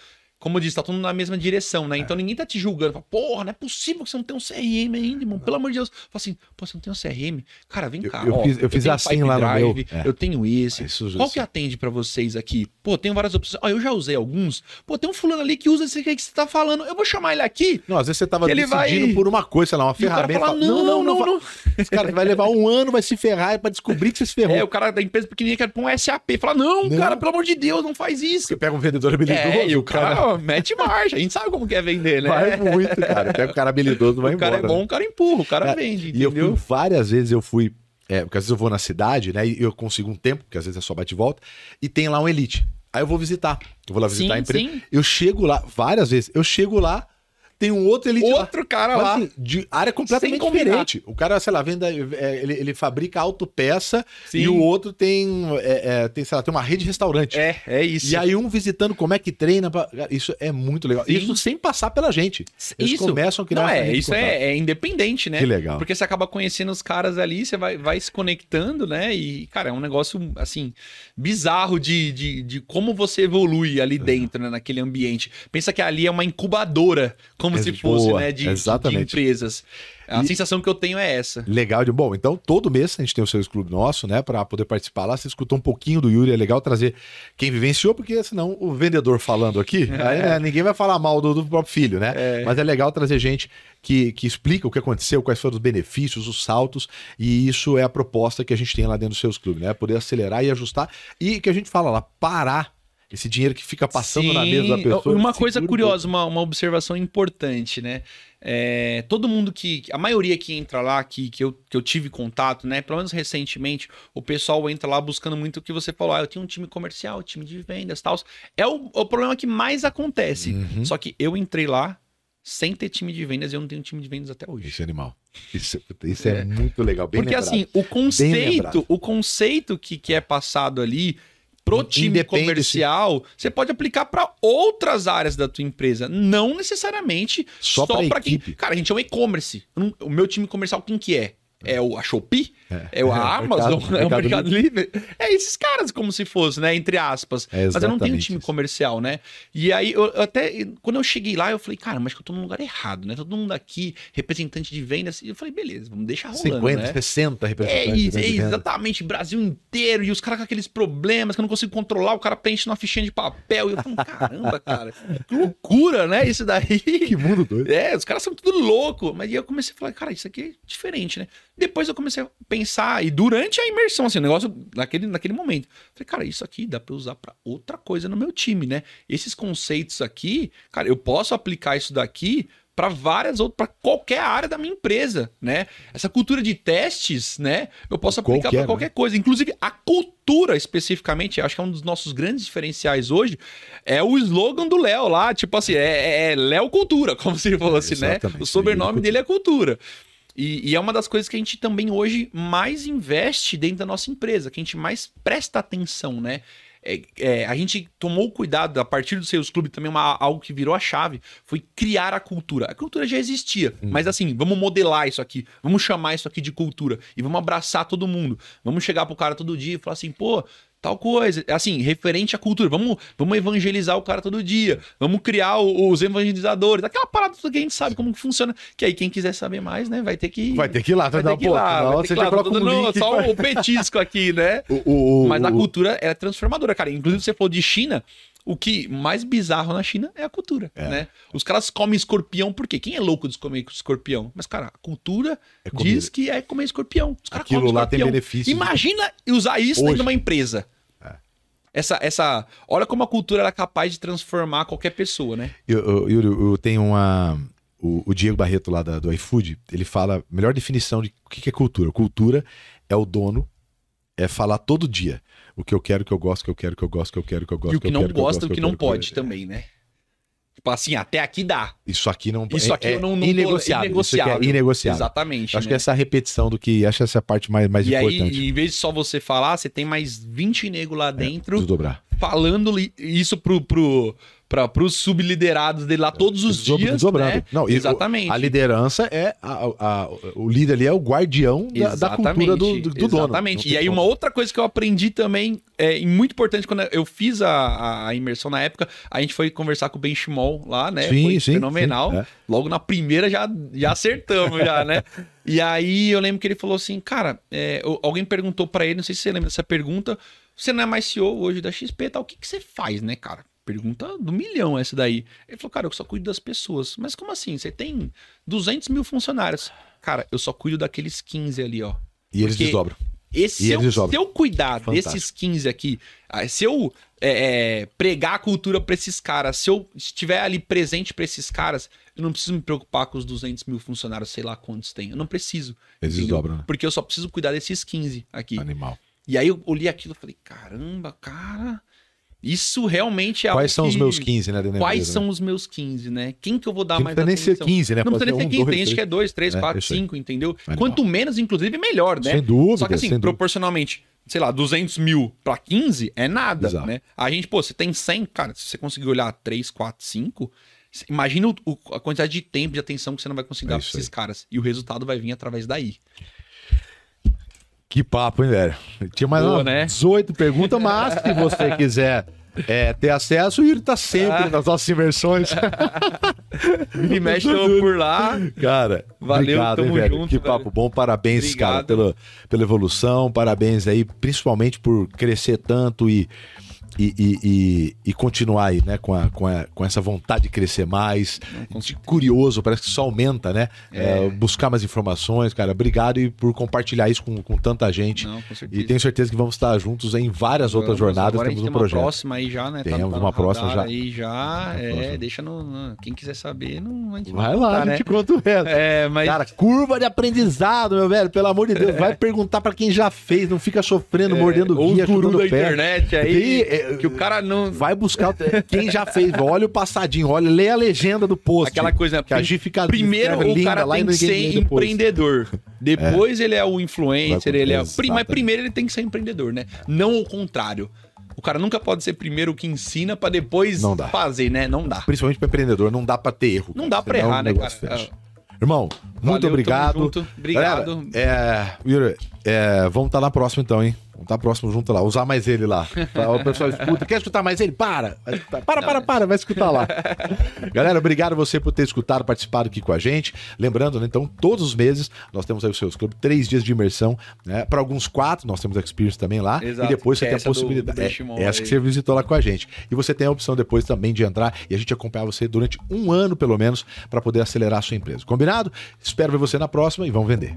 como eu disse, tá todo mundo na mesma direção, né? É. Então ninguém tá te julgando. Fala, Porra, não é possível que você não tenha um CRM ainda, irmão. Pelo amor de Deus. Fala assim, pô, você não tem um CRM? Cara, vem cá. Eu, ó, fiz, eu, eu fiz assim lá no meu. É. Eu tenho esse. Isso, Qual que atende para vocês aqui? Pô, tenho várias opções. Ó, eu já usei alguns. Pô, tem um fulano ali que usa esse que você tá falando. Eu vou chamar ele aqui. Não, às vezes você tava decidindo vai... por uma coisa, sei lá, uma ferramenta. Fala, não, não, não, não, não. Esse cara vai levar um ano, vai se ferrar para descobrir que você se ferrou. É, o cara da empresa pequenininha quer pôr um SAP. Fala, não, não, cara, pelo amor de Deus, não faz isso. Você pega um vendedor habilidoso. É, e o cara, mete marcha. A gente sabe como que é vender, né? Vai muito, cara. Pega o cara habilidoso, vai o embora. O cara é bom, o cara empurra, o cara é, vende, E eu fui, várias vezes eu fui é, porque às vezes eu vou na cidade, né? E eu consigo um tempo, porque às vezes é só bate e volta, e tem lá um Elite. Aí eu vou visitar. Eu vou lá visitar sim, a empresa. Sim. Eu chego lá, várias vezes, eu chego lá, tem um outro elite Outro lá. cara Mas, lá. Assim, de área completamente diferente. O cara, sei lá, venda, é, ele, ele fabrica autopeça Sim. e o outro tem, é, é, tem, sei lá, tem uma rede de restaurante. É, é isso. E aí um visitando como é que treina. Pra... Isso é muito legal. Sim. Isso sem passar pela gente. Eles isso. começam a criar... Não, é, isso é, é, independente, né? Que legal. Porque você acaba conhecendo os caras ali, você vai, vai se conectando, né? E, cara, é um negócio, assim, bizarro de, de, de como você evolui ali dentro, né? Naquele ambiente. Pensa que ali é uma incubadora como é se fosse, boa, né? De, de, empresas. A e... sensação que eu tenho é essa. Legal de bom. Então, todo mês a gente tem o seu clube nosso, né? Para poder participar lá. Você escutou um pouquinho do Yuri, é legal trazer quem vivenciou, porque senão o vendedor falando aqui, é. aí, né, ninguém vai falar mal do, do próprio filho, né? É. Mas é legal trazer gente que, que explica o que aconteceu, quais foram os benefícios, os saltos, e isso é a proposta que a gente tem lá dentro dos seus clubes, né? Poder acelerar e ajustar. E que a gente fala lá, parar esse dinheiro que fica passando Sim, na mesa da pessoa. Uma coisa curiosa, uma, uma observação importante, né? É, todo mundo que. A maioria que entra lá, que, que, eu, que eu tive contato, né? Pelo menos recentemente, o pessoal entra lá buscando muito o que você falou. Ah, eu tenho um time comercial, time de vendas tal. É o, o problema que mais acontece. Uhum. Só que eu entrei lá sem ter time de vendas e eu não tenho time de vendas até hoje. Isso é animal. Isso, isso é. é. muito legal. Porque lembrado. assim, o conceito, o conceito que, que é passado ali pro time comercial, você pode aplicar para outras áreas da tua empresa, não necessariamente só, só para quem. Cara, a gente é um e-commerce. O meu time comercial quem que é? É o a Shopee? É, é o a Amazon? Mercado, é o Mercado Livre. É esses caras, como se fosse, né? Entre aspas. É mas eu não tenho um time isso. comercial, né? E aí, eu, até quando eu cheguei lá, eu falei, cara, mas que eu tô num lugar errado, né? Todo mundo aqui, representante de vendas. E eu falei, beleza, vamos deixar rolando. 50, né? 60 representantes. É isso, é exatamente. Brasil inteiro. E os caras com aqueles problemas que eu não consigo controlar, o cara preenche numa fichinha de papel. E eu falo, caramba, cara, que loucura, né? Isso daí. Que mundo doido. É, os caras são tudo louco. Mas aí eu comecei a falar, cara, isso aqui é diferente, né? Depois eu comecei a pensar, e durante a imersão, assim, o negócio naquele, naquele momento, falei, cara, isso aqui dá para usar para outra coisa no meu time, né? Esses conceitos aqui, cara, eu posso aplicar isso daqui para várias outras, para qualquer área da minha empresa, né? Essa cultura de testes, né? Eu posso aplicar para qualquer né? coisa, inclusive a cultura especificamente, acho que é um dos nossos grandes diferenciais hoje, é o slogan do Léo lá, tipo assim, é, é Léo Cultura, como se fosse, é, né? O sobrenome dele é Cultura. E, e, é uma das coisas que a gente também hoje mais investe dentro da nossa empresa, que a gente mais presta atenção, né? É, é, a gente tomou cuidado, a partir do Sales Club, também uma, algo que virou a chave, foi criar a cultura. A cultura já existia, hum. mas assim, vamos modelar isso aqui, vamos chamar isso aqui de cultura e vamos abraçar todo mundo. Vamos chegar pro cara todo dia e falar assim, pô, tal coisa. Assim, referente à cultura. Vamos, vamos evangelizar o cara todo dia. Vamos criar os evangelizadores. Aquela parada que a gente sabe como que funciona. Que aí quem quiser saber mais, né, vai ter que... Vai ter que ir lá. Vai ter que ir lá. Você já coloca um link Só o petisco aqui, né? o, o, Mas a cultura é transformadora, cara. Inclusive você falou de China... O que mais bizarro na China é a cultura, é. né? Os caras comem escorpião porque quem é louco de comer escorpião? Mas cara, a cultura é diz que é comer escorpião. Os Aquilo lá tem benefício. Imagina usar isso Hoje. dentro de uma empresa. Essa, essa. Olha como a cultura é capaz de transformar qualquer pessoa, né? Eu, eu, eu, eu tenho uma. O, o, Diego Barreto lá da, do iFood, ele fala a melhor definição de o que é cultura. Cultura é o dono, é falar todo dia o que eu quero, o que eu gosto, o que eu quero, o que eu gosto, o que eu quero, o que eu gosto. E o que, não gosta, o que, não pode também, né? Tipo assim, até aqui dá. Isso aqui não Isso aqui é, não, não inegociável. inegociável. Isso é inegociável. Exatamente. Acho né? que essa é repetição do que. Acho que essa é a parte mais, mais e importante. Aí, em vez de só você falar, você tem mais 20 nego lá é, dentro. É, dobrar. Falando isso pro, pro, para os subliderados dele lá todos os dias. Desdobrando. Né? Não, Exatamente. A liderança é. A, a, o líder ali é o guardião da, da cultura do, do, do dono. Exatamente. E aí, uma outra coisa que eu aprendi também, é muito importante, quando eu fiz a, a imersão na época, a gente foi conversar com o Ben Shimol lá, né? Sim, foi sim, fenomenal. Sim, é. Logo na primeira já, já acertamos, já, né? E aí eu lembro que ele falou assim, cara, é, alguém perguntou para ele, não sei se você lembra dessa pergunta, você não é mais CEO hoje da XP, tal, o que, que você faz, né, cara? Pergunta do milhão essa daí. Ele falou, cara, eu só cuido das pessoas. Mas como assim? Você tem 200 mil funcionários. Cara, eu só cuido daqueles 15 ali, ó. E eles desdobram. Esse, e eu, se eu cuidar Fantástico. desses 15 aqui, ah, se eu é, é, pregar a cultura para esses caras, se eu estiver ali presente para esses caras, eu não preciso me preocupar com os 200 mil funcionários, sei lá quantos tem. Eu não preciso. Eles desdobram. Né? Porque eu só preciso cuidar desses 15 aqui. Animal. E aí eu olhei aquilo e falei, caramba, cara... Isso realmente é Quais são que... os meus 15, né? Quais empresa, são né? os meus 15, né? Quem que eu vou dar mais atenção? Não precisa nem ser 15, né? Não precisa nem ser 15, um, tem gente que é 2, 3, 4, 5, entendeu? Animal. Quanto menos, inclusive, melhor, né? Sem dúvida. Só que assim, proporcionalmente, sei lá, 200 mil para 15 é nada, Exato. né? A gente, pô, você tem 100, cara, se você conseguir olhar 3, 4, 5... Imagina o, a quantidade de tempo de atenção que você não vai conseguir é dar pra esses aí. caras. E o resultado vai vir através daí. Que papo, hein, velho? Tinha mais Boa, né? 18 perguntas, mas se você quiser é, ter acesso, o Yuri tá sempre ah. nas nossas imersões. Me mexe por lá. Cara, Valeu, obrigado, hein, velho? Junto, que velho. papo bom. Parabéns, obrigado. cara, pela, pela evolução. Parabéns aí, principalmente por crescer tanto e e, e, e, e, continuar aí, né? Com, a, com, a, com essa vontade de crescer mais, de curioso, parece que só aumenta, né? É. É, buscar mais informações, cara. Obrigado e por compartilhar isso com, com tanta gente. Não, com e tenho certeza que vamos estar juntos em várias vamos, outras jornadas. Agora temos um projeto. Uma próxima aí já, né? Tá temos tá uma próxima já. Aí já, é, deixa no, Quem quiser saber, não, a gente vai, vai lá, contar, a gente né? conta o resto. É, mas... Cara, curva de aprendizado, meu velho, pelo amor de Deus. Vai perguntar para quem já fez, não fica sofrendo, é, mordendo guia, chutando da pé. internet aí. É, que o cara não. Vai buscar quem já fez. Olha o passadinho, olha, lê a legenda do post. Aquela coisa? Que a gente fica Primeiro o cara tem que ser empreendedor. Depois é. ele é o influencer, ele é. Mas primeiro ele tem que ser empreendedor, né? Não o contrário. O cara nunca pode ser primeiro o que ensina para depois fazer, né? Não dá. Principalmente para empreendedor, não dá para ter erro. Não dá para errar, né, cara? Irmão, muito Valeu, obrigado. Obrigado. Galera, é, Yuri, é, vamos estar tá lá próximo então, hein? Tá próximo junto lá, usar mais ele lá. O pessoal escuta, quer escutar mais ele? Para! Para, para, para, vai escutar lá. Galera, obrigado você por ter escutado, participado aqui com a gente. Lembrando, né, então, todos os meses nós temos aí os seus clubes, três dias de imersão, né? Para alguns quatro, nós temos Experience também lá. Exato, e depois você tem a possibilidade. Do, do é, essa que você visitou lá com a gente. E você tem a opção depois também de entrar e a gente acompanhar você durante um ano, pelo menos, para poder acelerar a sua empresa. Combinado? Espero ver você na próxima e vamos vender.